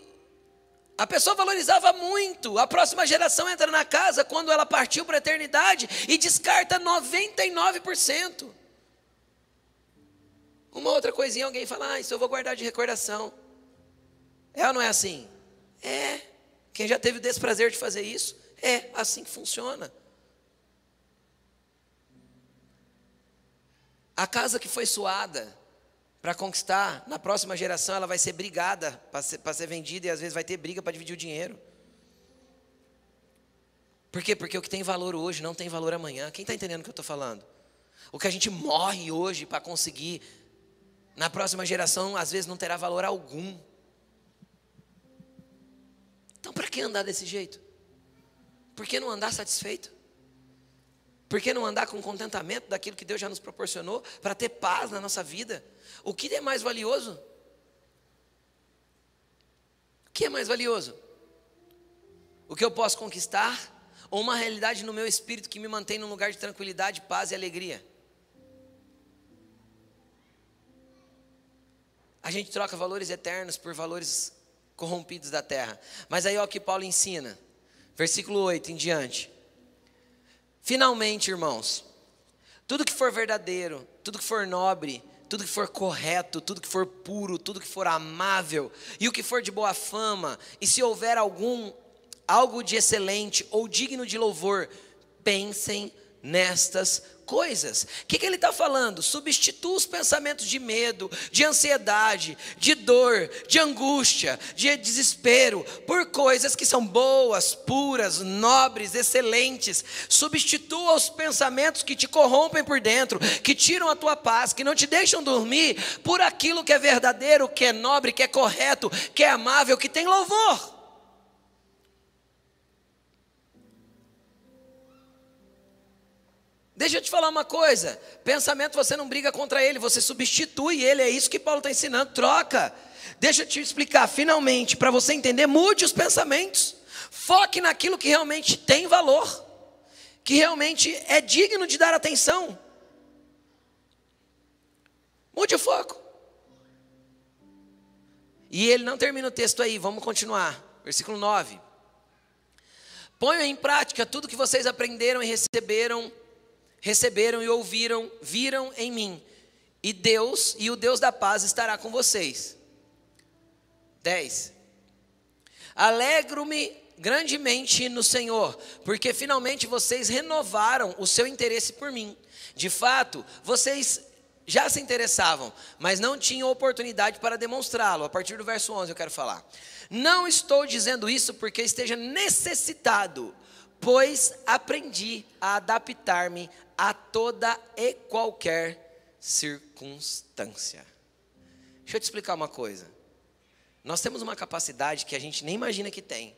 a pessoa valorizava muito, a próxima geração entra na casa quando ela partiu para a eternidade e descarta 99%. Uma outra coisinha, alguém fala, ah, isso eu vou guardar de recordação. É ou não é assim? É. Quem já teve o desprazer de fazer isso? É assim que funciona. A casa que foi suada para conquistar, na próxima geração ela vai ser brigada para ser, ser vendida e às vezes vai ter briga para dividir o dinheiro. Por quê? Porque o que tem valor hoje não tem valor amanhã. Quem está entendendo o que eu estou falando? O que a gente morre hoje para conseguir, na próxima geração, às vezes não terá valor algum. Então, para que andar desse jeito? Por que não andar satisfeito? Por que não andar com contentamento daquilo que Deus já nos proporcionou para ter paz na nossa vida? O que é mais valioso? O que é mais valioso? O que eu posso conquistar ou uma realidade no meu espírito que me mantém num lugar de tranquilidade, paz e alegria? A gente troca valores eternos por valores corrompidos da terra. Mas aí olha o que Paulo ensina, versículo 8 em diante. Finalmente, irmãos, tudo que for verdadeiro, tudo que for nobre, tudo que for correto, tudo que for puro, tudo que for amável, e o que for de boa fama, e se houver algum algo de excelente ou digno de louvor, pensem nestas coisas. O que, que ele está falando? Substitua os pensamentos de medo, de ansiedade, de dor, de angústia, de desespero, por coisas que são boas, puras, nobres, excelentes. Substitua os pensamentos que te corrompem por dentro, que tiram a tua paz, que não te deixam dormir, por aquilo que é verdadeiro, que é nobre, que é correto, que é amável, que tem louvor. Deixa eu te falar uma coisa: pensamento você não briga contra ele, você substitui ele, é isso que Paulo está ensinando, troca. Deixa eu te explicar, finalmente, para você entender, mude os pensamentos, foque naquilo que realmente tem valor, que realmente é digno de dar atenção. Mude o foco. E ele não termina o texto aí, vamos continuar. Versículo 9. Ponham em prática tudo que vocês aprenderam e receberam receberam e ouviram, viram em mim. E Deus, e o Deus da paz estará com vocês. 10. Alegro-me grandemente no Senhor, porque finalmente vocês renovaram o seu interesse por mim. De fato, vocês já se interessavam, mas não tinham oportunidade para demonstrá-lo. A partir do verso 11 eu quero falar. Não estou dizendo isso porque esteja necessitado, pois aprendi a adaptar-me a toda e qualquer circunstância. Deixa eu te explicar uma coisa. Nós temos uma capacidade que a gente nem imagina que tem,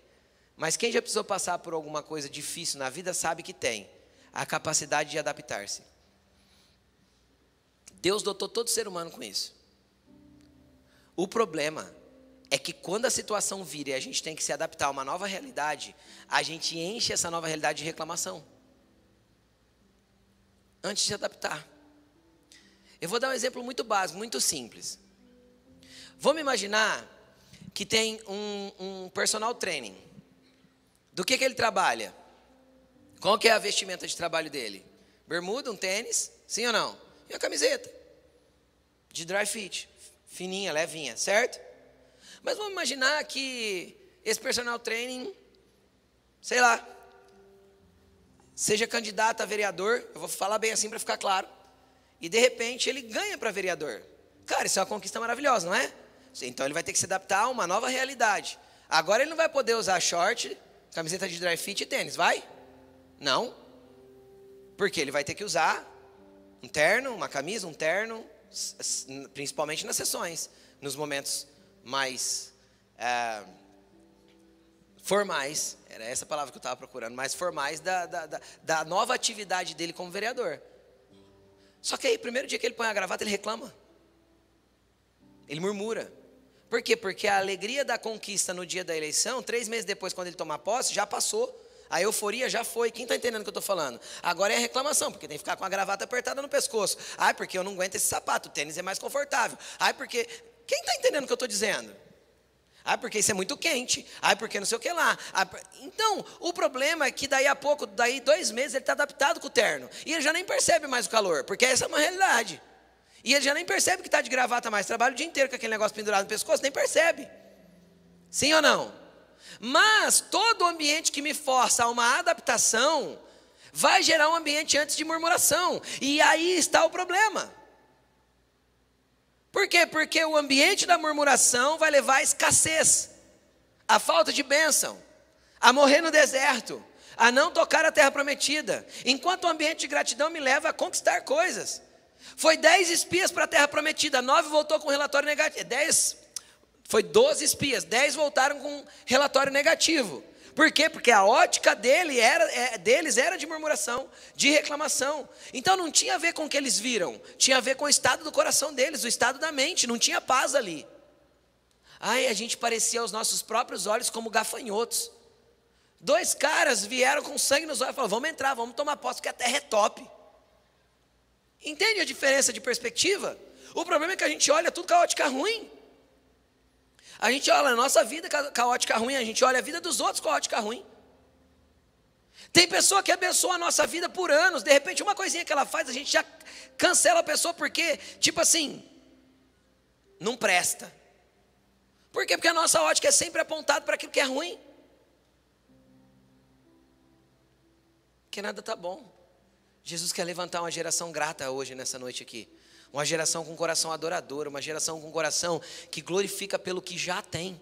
mas quem já precisou passar por alguma coisa difícil na vida sabe que tem a capacidade de adaptar-se. Deus dotou todo ser humano com isso. O problema é que quando a situação vira e a gente tem que se adaptar a uma nova realidade, a gente enche essa nova realidade de reclamação antes de adaptar. Eu vou dar um exemplo muito básico, muito simples. Vamos imaginar que tem um, um personal training. Do que, que ele trabalha? Qual que é a vestimenta de trabalho dele? Bermuda, um tênis, sim ou não? E a camiseta. De dry fit. Fininha, levinha, certo? Mas vamos imaginar que esse personal training, sei lá, seja candidato a vereador, eu vou falar bem assim para ficar claro, e de repente ele ganha para vereador. Cara, isso é uma conquista maravilhosa, não é? Então ele vai ter que se adaptar a uma nova realidade. Agora ele não vai poder usar short, camiseta de dry fit e tênis, vai? Não. Porque ele vai ter que usar um terno, uma camisa, um terno, principalmente nas sessões, nos momentos mais é, formais, era essa palavra que eu estava procurando, mais formais da, da, da, da nova atividade dele como vereador. Só que aí, primeiro dia que ele põe a gravata, ele reclama. Ele murmura. Por quê? Porque a alegria da conquista no dia da eleição, três meses depois, quando ele tomar posse, já passou. A euforia já foi. Quem está entendendo o que eu estou falando? Agora é a reclamação, porque tem que ficar com a gravata apertada no pescoço. Ai, porque eu não aguento esse sapato, o tênis é mais confortável. Ai, porque. Quem está entendendo o que eu estou dizendo? Ah, porque isso é muito quente. Ah, porque não sei o que lá. Ah, então, o problema é que daí a pouco, daí dois meses, ele está adaptado com o terno. E ele já nem percebe mais o calor, porque essa é uma realidade. E ele já nem percebe que está de gravata mais. Trabalha o dia inteiro com aquele negócio pendurado no pescoço, nem percebe. Sim ou não? Mas todo ambiente que me força a uma adaptação vai gerar um ambiente antes de murmuração. E aí está o problema. Por quê? Porque o ambiente da murmuração vai levar à escassez, à falta de bênção, a morrer no deserto, a não tocar a terra prometida, enquanto o ambiente de gratidão me leva a conquistar coisas. Foi dez espias para a terra prometida, nove voltou com relatório negativo, dez, foi doze espias, dez voltaram com relatório negativo. Por quê? Porque a ótica dele era, é, deles era de murmuração, de reclamação. Então não tinha a ver com o que eles viram, tinha a ver com o estado do coração deles, o estado da mente, não tinha paz ali. Ai, a gente parecia aos nossos próprios olhos como gafanhotos. Dois caras vieram com sangue nos olhos e falaram: vamos entrar, vamos tomar posse, porque a terra é top. Entende a diferença de perspectiva? O problema é que a gente olha tudo com a ótica ruim. A gente olha a nossa vida caótica ruim, a gente olha a vida dos outros caótica ruim. Tem pessoa que abençoa a nossa vida por anos, de repente uma coisinha que ela faz, a gente já cancela a pessoa porque, tipo assim, não presta. Por quê? Porque a nossa ótica é sempre apontada para aquilo que é ruim. Que nada está bom. Jesus quer levantar uma geração grata hoje, nessa noite aqui. Uma geração com coração adorador, uma geração com coração que glorifica pelo que já tem.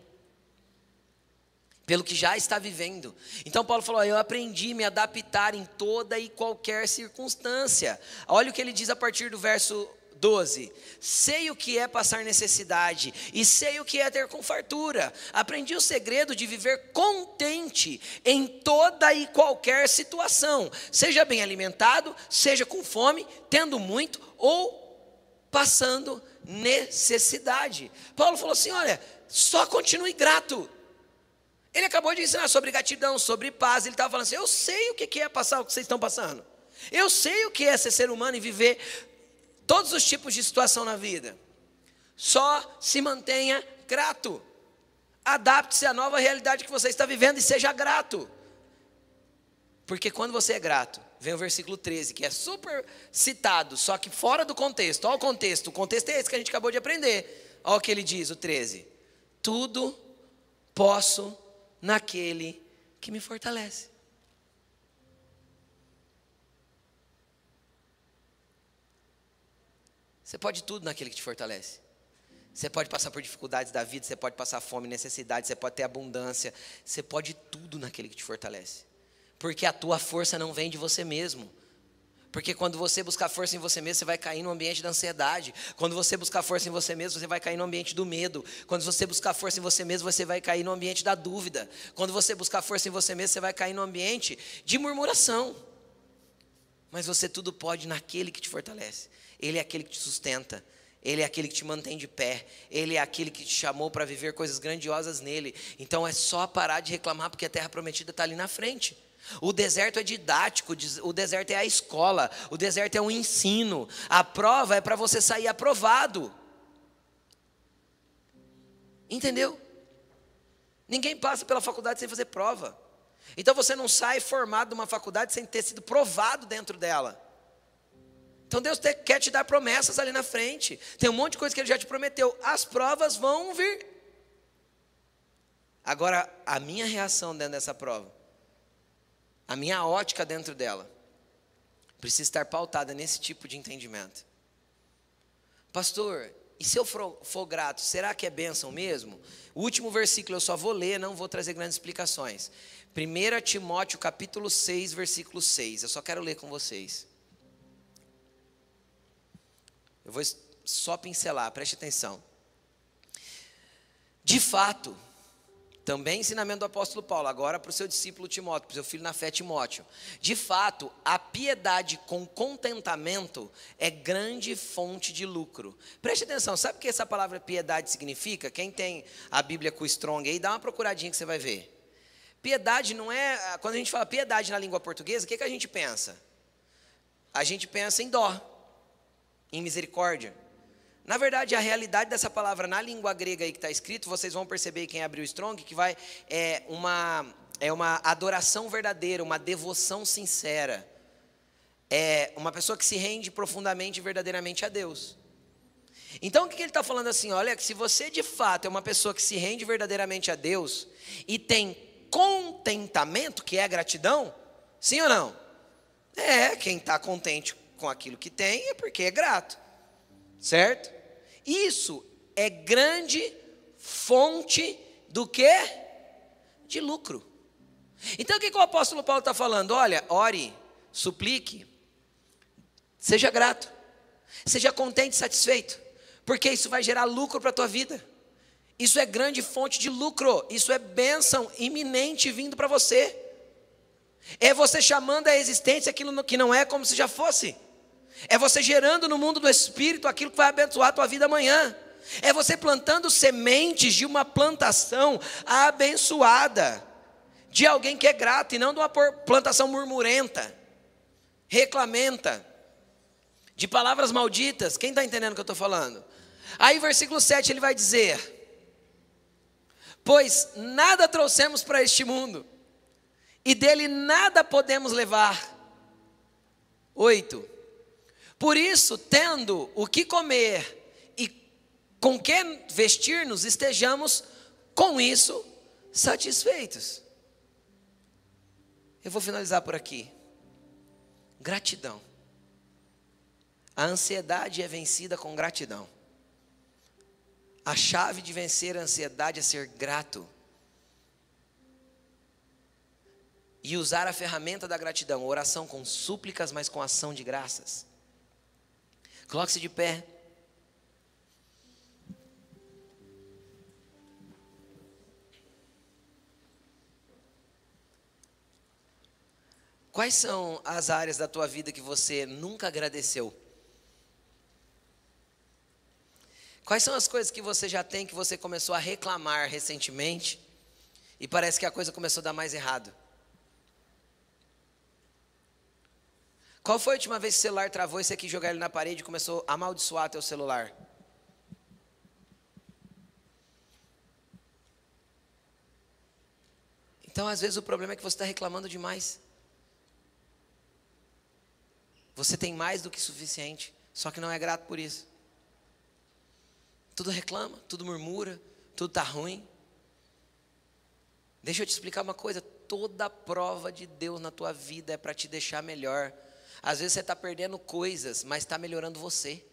Pelo que já está vivendo. Então Paulo falou: Eu aprendi a me adaptar em toda e qualquer circunstância. Olha o que ele diz a partir do verso 12. Sei o que é passar necessidade e sei o que é ter com fartura. Aprendi o segredo de viver contente em toda e qualquer situação, seja bem alimentado, seja com fome, tendo muito ou passando necessidade. Paulo falou assim: olha, só continue grato. Ele acabou de ensinar sobre gratidão, sobre paz. Ele estava falando assim: eu sei o que é passar o que vocês estão passando. Eu sei o que é ser ser humano e viver todos os tipos de situação na vida. Só se mantenha grato. Adapte-se à nova realidade que você está vivendo e seja grato. Porque quando você é grato, vem o versículo 13, que é super citado, só que fora do contexto. Olha o contexto, o contexto é esse que a gente acabou de aprender. Olha o que ele diz, o 13: Tudo posso naquele que me fortalece. Você pode tudo naquele que te fortalece. Você pode passar por dificuldades da vida, você pode passar fome, necessidade, você pode ter abundância, você pode tudo naquele que te fortalece. Porque a tua força não vem de você mesmo. Porque quando você buscar força em você mesmo, você vai cair no ambiente da ansiedade. Quando você buscar força em você mesmo, você vai cair no ambiente do medo. Quando você buscar força em você mesmo, você vai cair no ambiente da dúvida. Quando você buscar força em você mesmo, você vai cair no ambiente de murmuração. Mas você tudo pode naquele que te fortalece. Ele é aquele que te sustenta. Ele é aquele que te mantém de pé. Ele é aquele que te chamou para viver coisas grandiosas nele. Então é só parar de reclamar porque a terra prometida está ali na frente. O deserto é didático, o deserto é a escola, o deserto é um ensino. A prova é para você sair aprovado. Entendeu? Ninguém passa pela faculdade sem fazer prova. Então você não sai formado de uma faculdade sem ter sido provado dentro dela. Então Deus quer te dar promessas ali na frente. Tem um monte de coisa que Ele já te prometeu. As provas vão vir. Agora, a minha reação dentro dessa prova, a minha ótica dentro dela, precisa estar pautada nesse tipo de entendimento. Pastor, e se eu for, for, grato, será que é bênção mesmo? O último versículo eu só vou ler, não vou trazer grandes explicações. 1 Timóteo capítulo 6, versículo 6. Eu só quero ler com vocês. Eu vou só pincelar, preste atenção. De fato, também ensinamento do apóstolo Paulo, agora para o seu discípulo Timóteo, para o seu filho na fé Timóteo. De fato, a piedade com contentamento é grande fonte de lucro. Preste atenção, sabe o que essa palavra piedade significa? Quem tem a Bíblia com Strong aí, dá uma procuradinha que você vai ver. Piedade não é. Quando a gente fala piedade na língua portuguesa, o que, que a gente pensa? A gente pensa em dó, em misericórdia. Na verdade, a realidade dessa palavra na língua grega aí que está escrito, vocês vão perceber quem abriu o Strong, que vai é uma, é uma adoração verdadeira, uma devoção sincera. É uma pessoa que se rende profundamente e verdadeiramente a Deus. Então o que ele está falando assim? Olha, se você de fato é uma pessoa que se rende verdadeiramente a Deus e tem contentamento, que é gratidão, sim ou não? É, quem está contente com aquilo que tem é porque é grato. Certo? Isso é grande fonte do que? De lucro. Então o que, que o apóstolo Paulo está falando? Olha, ore, suplique, seja grato, seja contente e satisfeito, porque isso vai gerar lucro para a tua vida. Isso é grande fonte de lucro, isso é bênção iminente vindo para você. É você chamando a existência aquilo que não é como se já fosse. É você gerando no mundo do espírito aquilo que vai abençoar a tua vida amanhã. É você plantando sementes de uma plantação abençoada, de alguém que é grato e não de uma plantação murmurenta, reclamenta, de palavras malditas. Quem está entendendo o que eu estou falando? Aí, versículo 7 ele vai dizer: Pois nada trouxemos para este mundo, e dele nada podemos levar. 8. Por isso, tendo o que comer e com que vestir-nos, estejamos com isso satisfeitos. Eu vou finalizar por aqui. Gratidão. A ansiedade é vencida com gratidão. A chave de vencer a ansiedade é ser grato. E usar a ferramenta da gratidão, oração com súplicas, mas com ação de graças. Coloque-se de pé. Quais são as áreas da tua vida que você nunca agradeceu? Quais são as coisas que você já tem que você começou a reclamar recentemente e parece que a coisa começou a dar mais errado? Qual foi a última vez que o celular travou e você quis jogar ele na parede e começou a amaldiçoar teu celular? Então, às vezes, o problema é que você está reclamando demais. Você tem mais do que suficiente, só que não é grato por isso. Tudo reclama, tudo murmura, tudo está ruim. Deixa eu te explicar uma coisa: toda prova de Deus na tua vida é para te deixar melhor. Às vezes você está perdendo coisas, mas está melhorando você.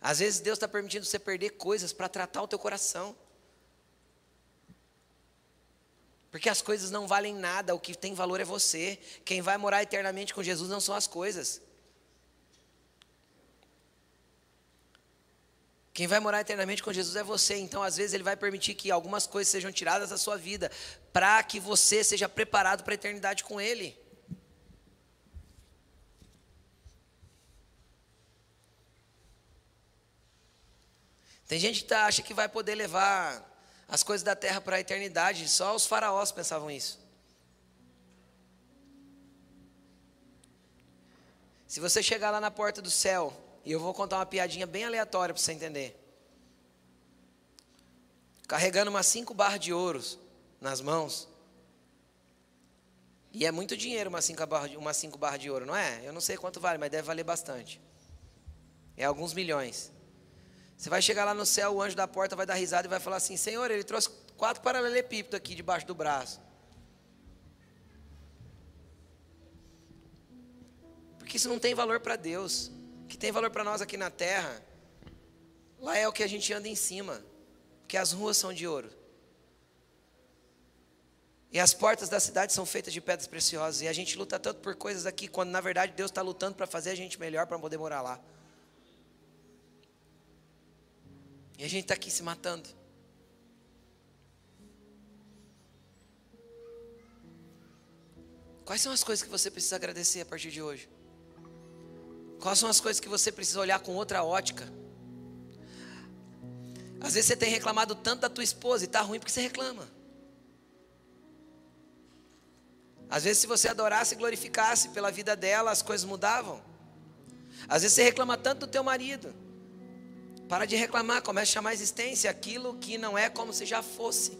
Às vezes Deus está permitindo você perder coisas para tratar o teu coração. Porque as coisas não valem nada, o que tem valor é você. Quem vai morar eternamente com Jesus não são as coisas. Quem vai morar eternamente com Jesus é você. Então, às vezes, Ele vai permitir que algumas coisas sejam tiradas da sua vida, para que você seja preparado para a eternidade com Ele. Tem gente que acha que vai poder levar as coisas da terra para a eternidade, só os faraós pensavam isso. Se você chegar lá na porta do céu, e eu vou contar uma piadinha bem aleatória para você entender. Carregando umas cinco barras de ouros nas mãos. E é muito dinheiro uma cinco, barra, uma cinco barra de ouro, não é? Eu não sei quanto vale, mas deve valer bastante. É alguns milhões. Você vai chegar lá no céu, o anjo da porta vai dar risada e vai falar assim: Senhor, ele trouxe quatro paralelepípedos aqui debaixo do braço. Porque isso não tem valor para Deus. O que tem valor para nós aqui na terra, lá é o que a gente anda em cima. Que as ruas são de ouro. E as portas da cidade são feitas de pedras preciosas. E a gente luta tanto por coisas aqui, quando na verdade Deus está lutando para fazer a gente melhor para poder morar lá. E a gente está aqui se matando. Quais são as coisas que você precisa agradecer a partir de hoje? Quais são as coisas que você precisa olhar com outra ótica? Às vezes você tem reclamado tanto da tua esposa e está ruim porque você reclama. Às vezes se você adorasse e glorificasse pela vida dela, as coisas mudavam. Às vezes você reclama tanto do teu marido. Para de reclamar, comece a chamar a existência aquilo que não é como se já fosse.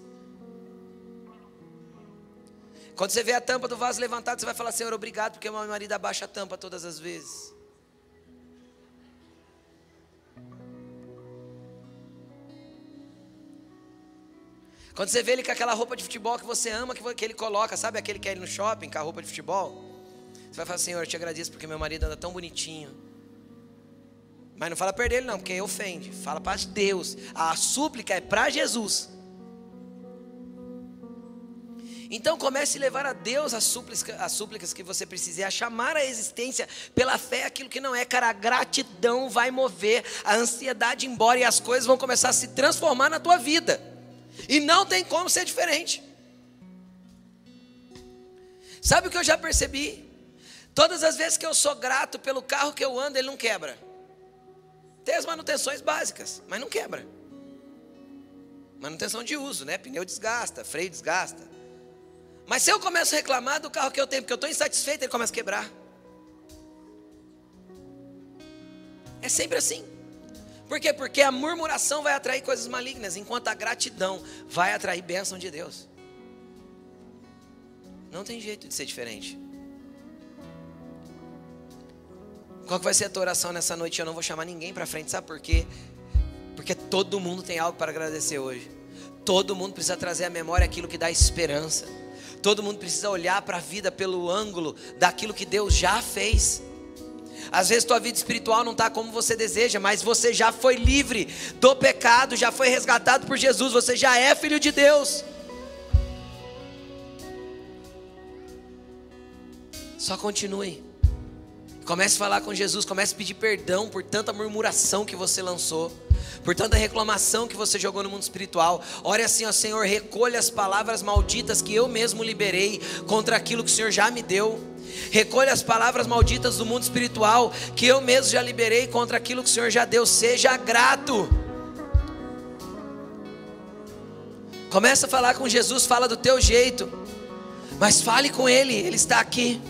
Quando você vê a tampa do vaso levantada, você vai falar, Senhor, obrigado, porque meu marido abaixa a tampa todas as vezes. Quando você vê ele com aquela roupa de futebol que você ama, que ele coloca, sabe aquele que é ele no shopping com a roupa de futebol? Você vai falar, Senhor, eu te agradeço porque meu marido anda tão bonitinho. Mas não fala perder ele não, porque ofende. Fala para Deus. A súplica é para Jesus. Então comece a levar a Deus as súplicas, as súplicas que você precisa, a chamar a existência pela fé aquilo que não é, cara. A gratidão vai mover a ansiedade embora e as coisas vão começar a se transformar na tua vida. E não tem como ser diferente. Sabe o que eu já percebi? Todas as vezes que eu sou grato pelo carro que eu ando, ele não quebra. Tem as manutenções básicas, mas não quebra. Manutenção de uso, né? Pneu desgasta, freio desgasta. Mas se eu começo a reclamar do carro que eu tenho, porque eu estou insatisfeito, ele começa a quebrar. É sempre assim. Por quê? Porque a murmuração vai atrair coisas malignas, enquanto a gratidão vai atrair bênção de Deus. Não tem jeito de ser diferente. Qual vai ser a tua oração nessa noite? Eu não vou chamar ninguém para frente, sabe por quê? Porque todo mundo tem algo para agradecer hoje. Todo mundo precisa trazer à memória aquilo que dá esperança. Todo mundo precisa olhar para a vida pelo ângulo daquilo que Deus já fez. Às vezes tua vida espiritual não está como você deseja, mas você já foi livre do pecado, já foi resgatado por Jesus, você já é filho de Deus. Só continue. Comece a falar com Jesus, comece a pedir perdão por tanta murmuração que você lançou, por tanta reclamação que você jogou no mundo espiritual. Ore assim, ó Senhor, recolha as palavras malditas que eu mesmo liberei contra aquilo que o Senhor já me deu. Recolha as palavras malditas do mundo espiritual que eu mesmo já liberei contra aquilo que o Senhor já deu. Seja grato. Começa a falar com Jesus, fala do teu jeito. Mas fale com Ele, Ele está aqui.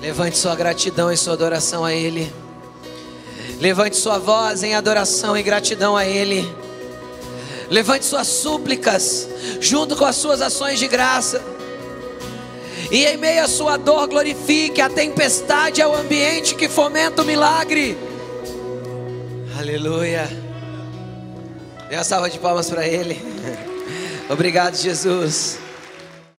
Levante sua gratidão e sua adoração a Ele. Levante sua voz em adoração e gratidão a Ele. Levante suas súplicas junto com as suas ações de graça. E em meio à sua dor, glorifique a tempestade, é o ambiente que fomenta o milagre. Aleluia. Dê uma salva de palmas para Ele. Obrigado, Jesus.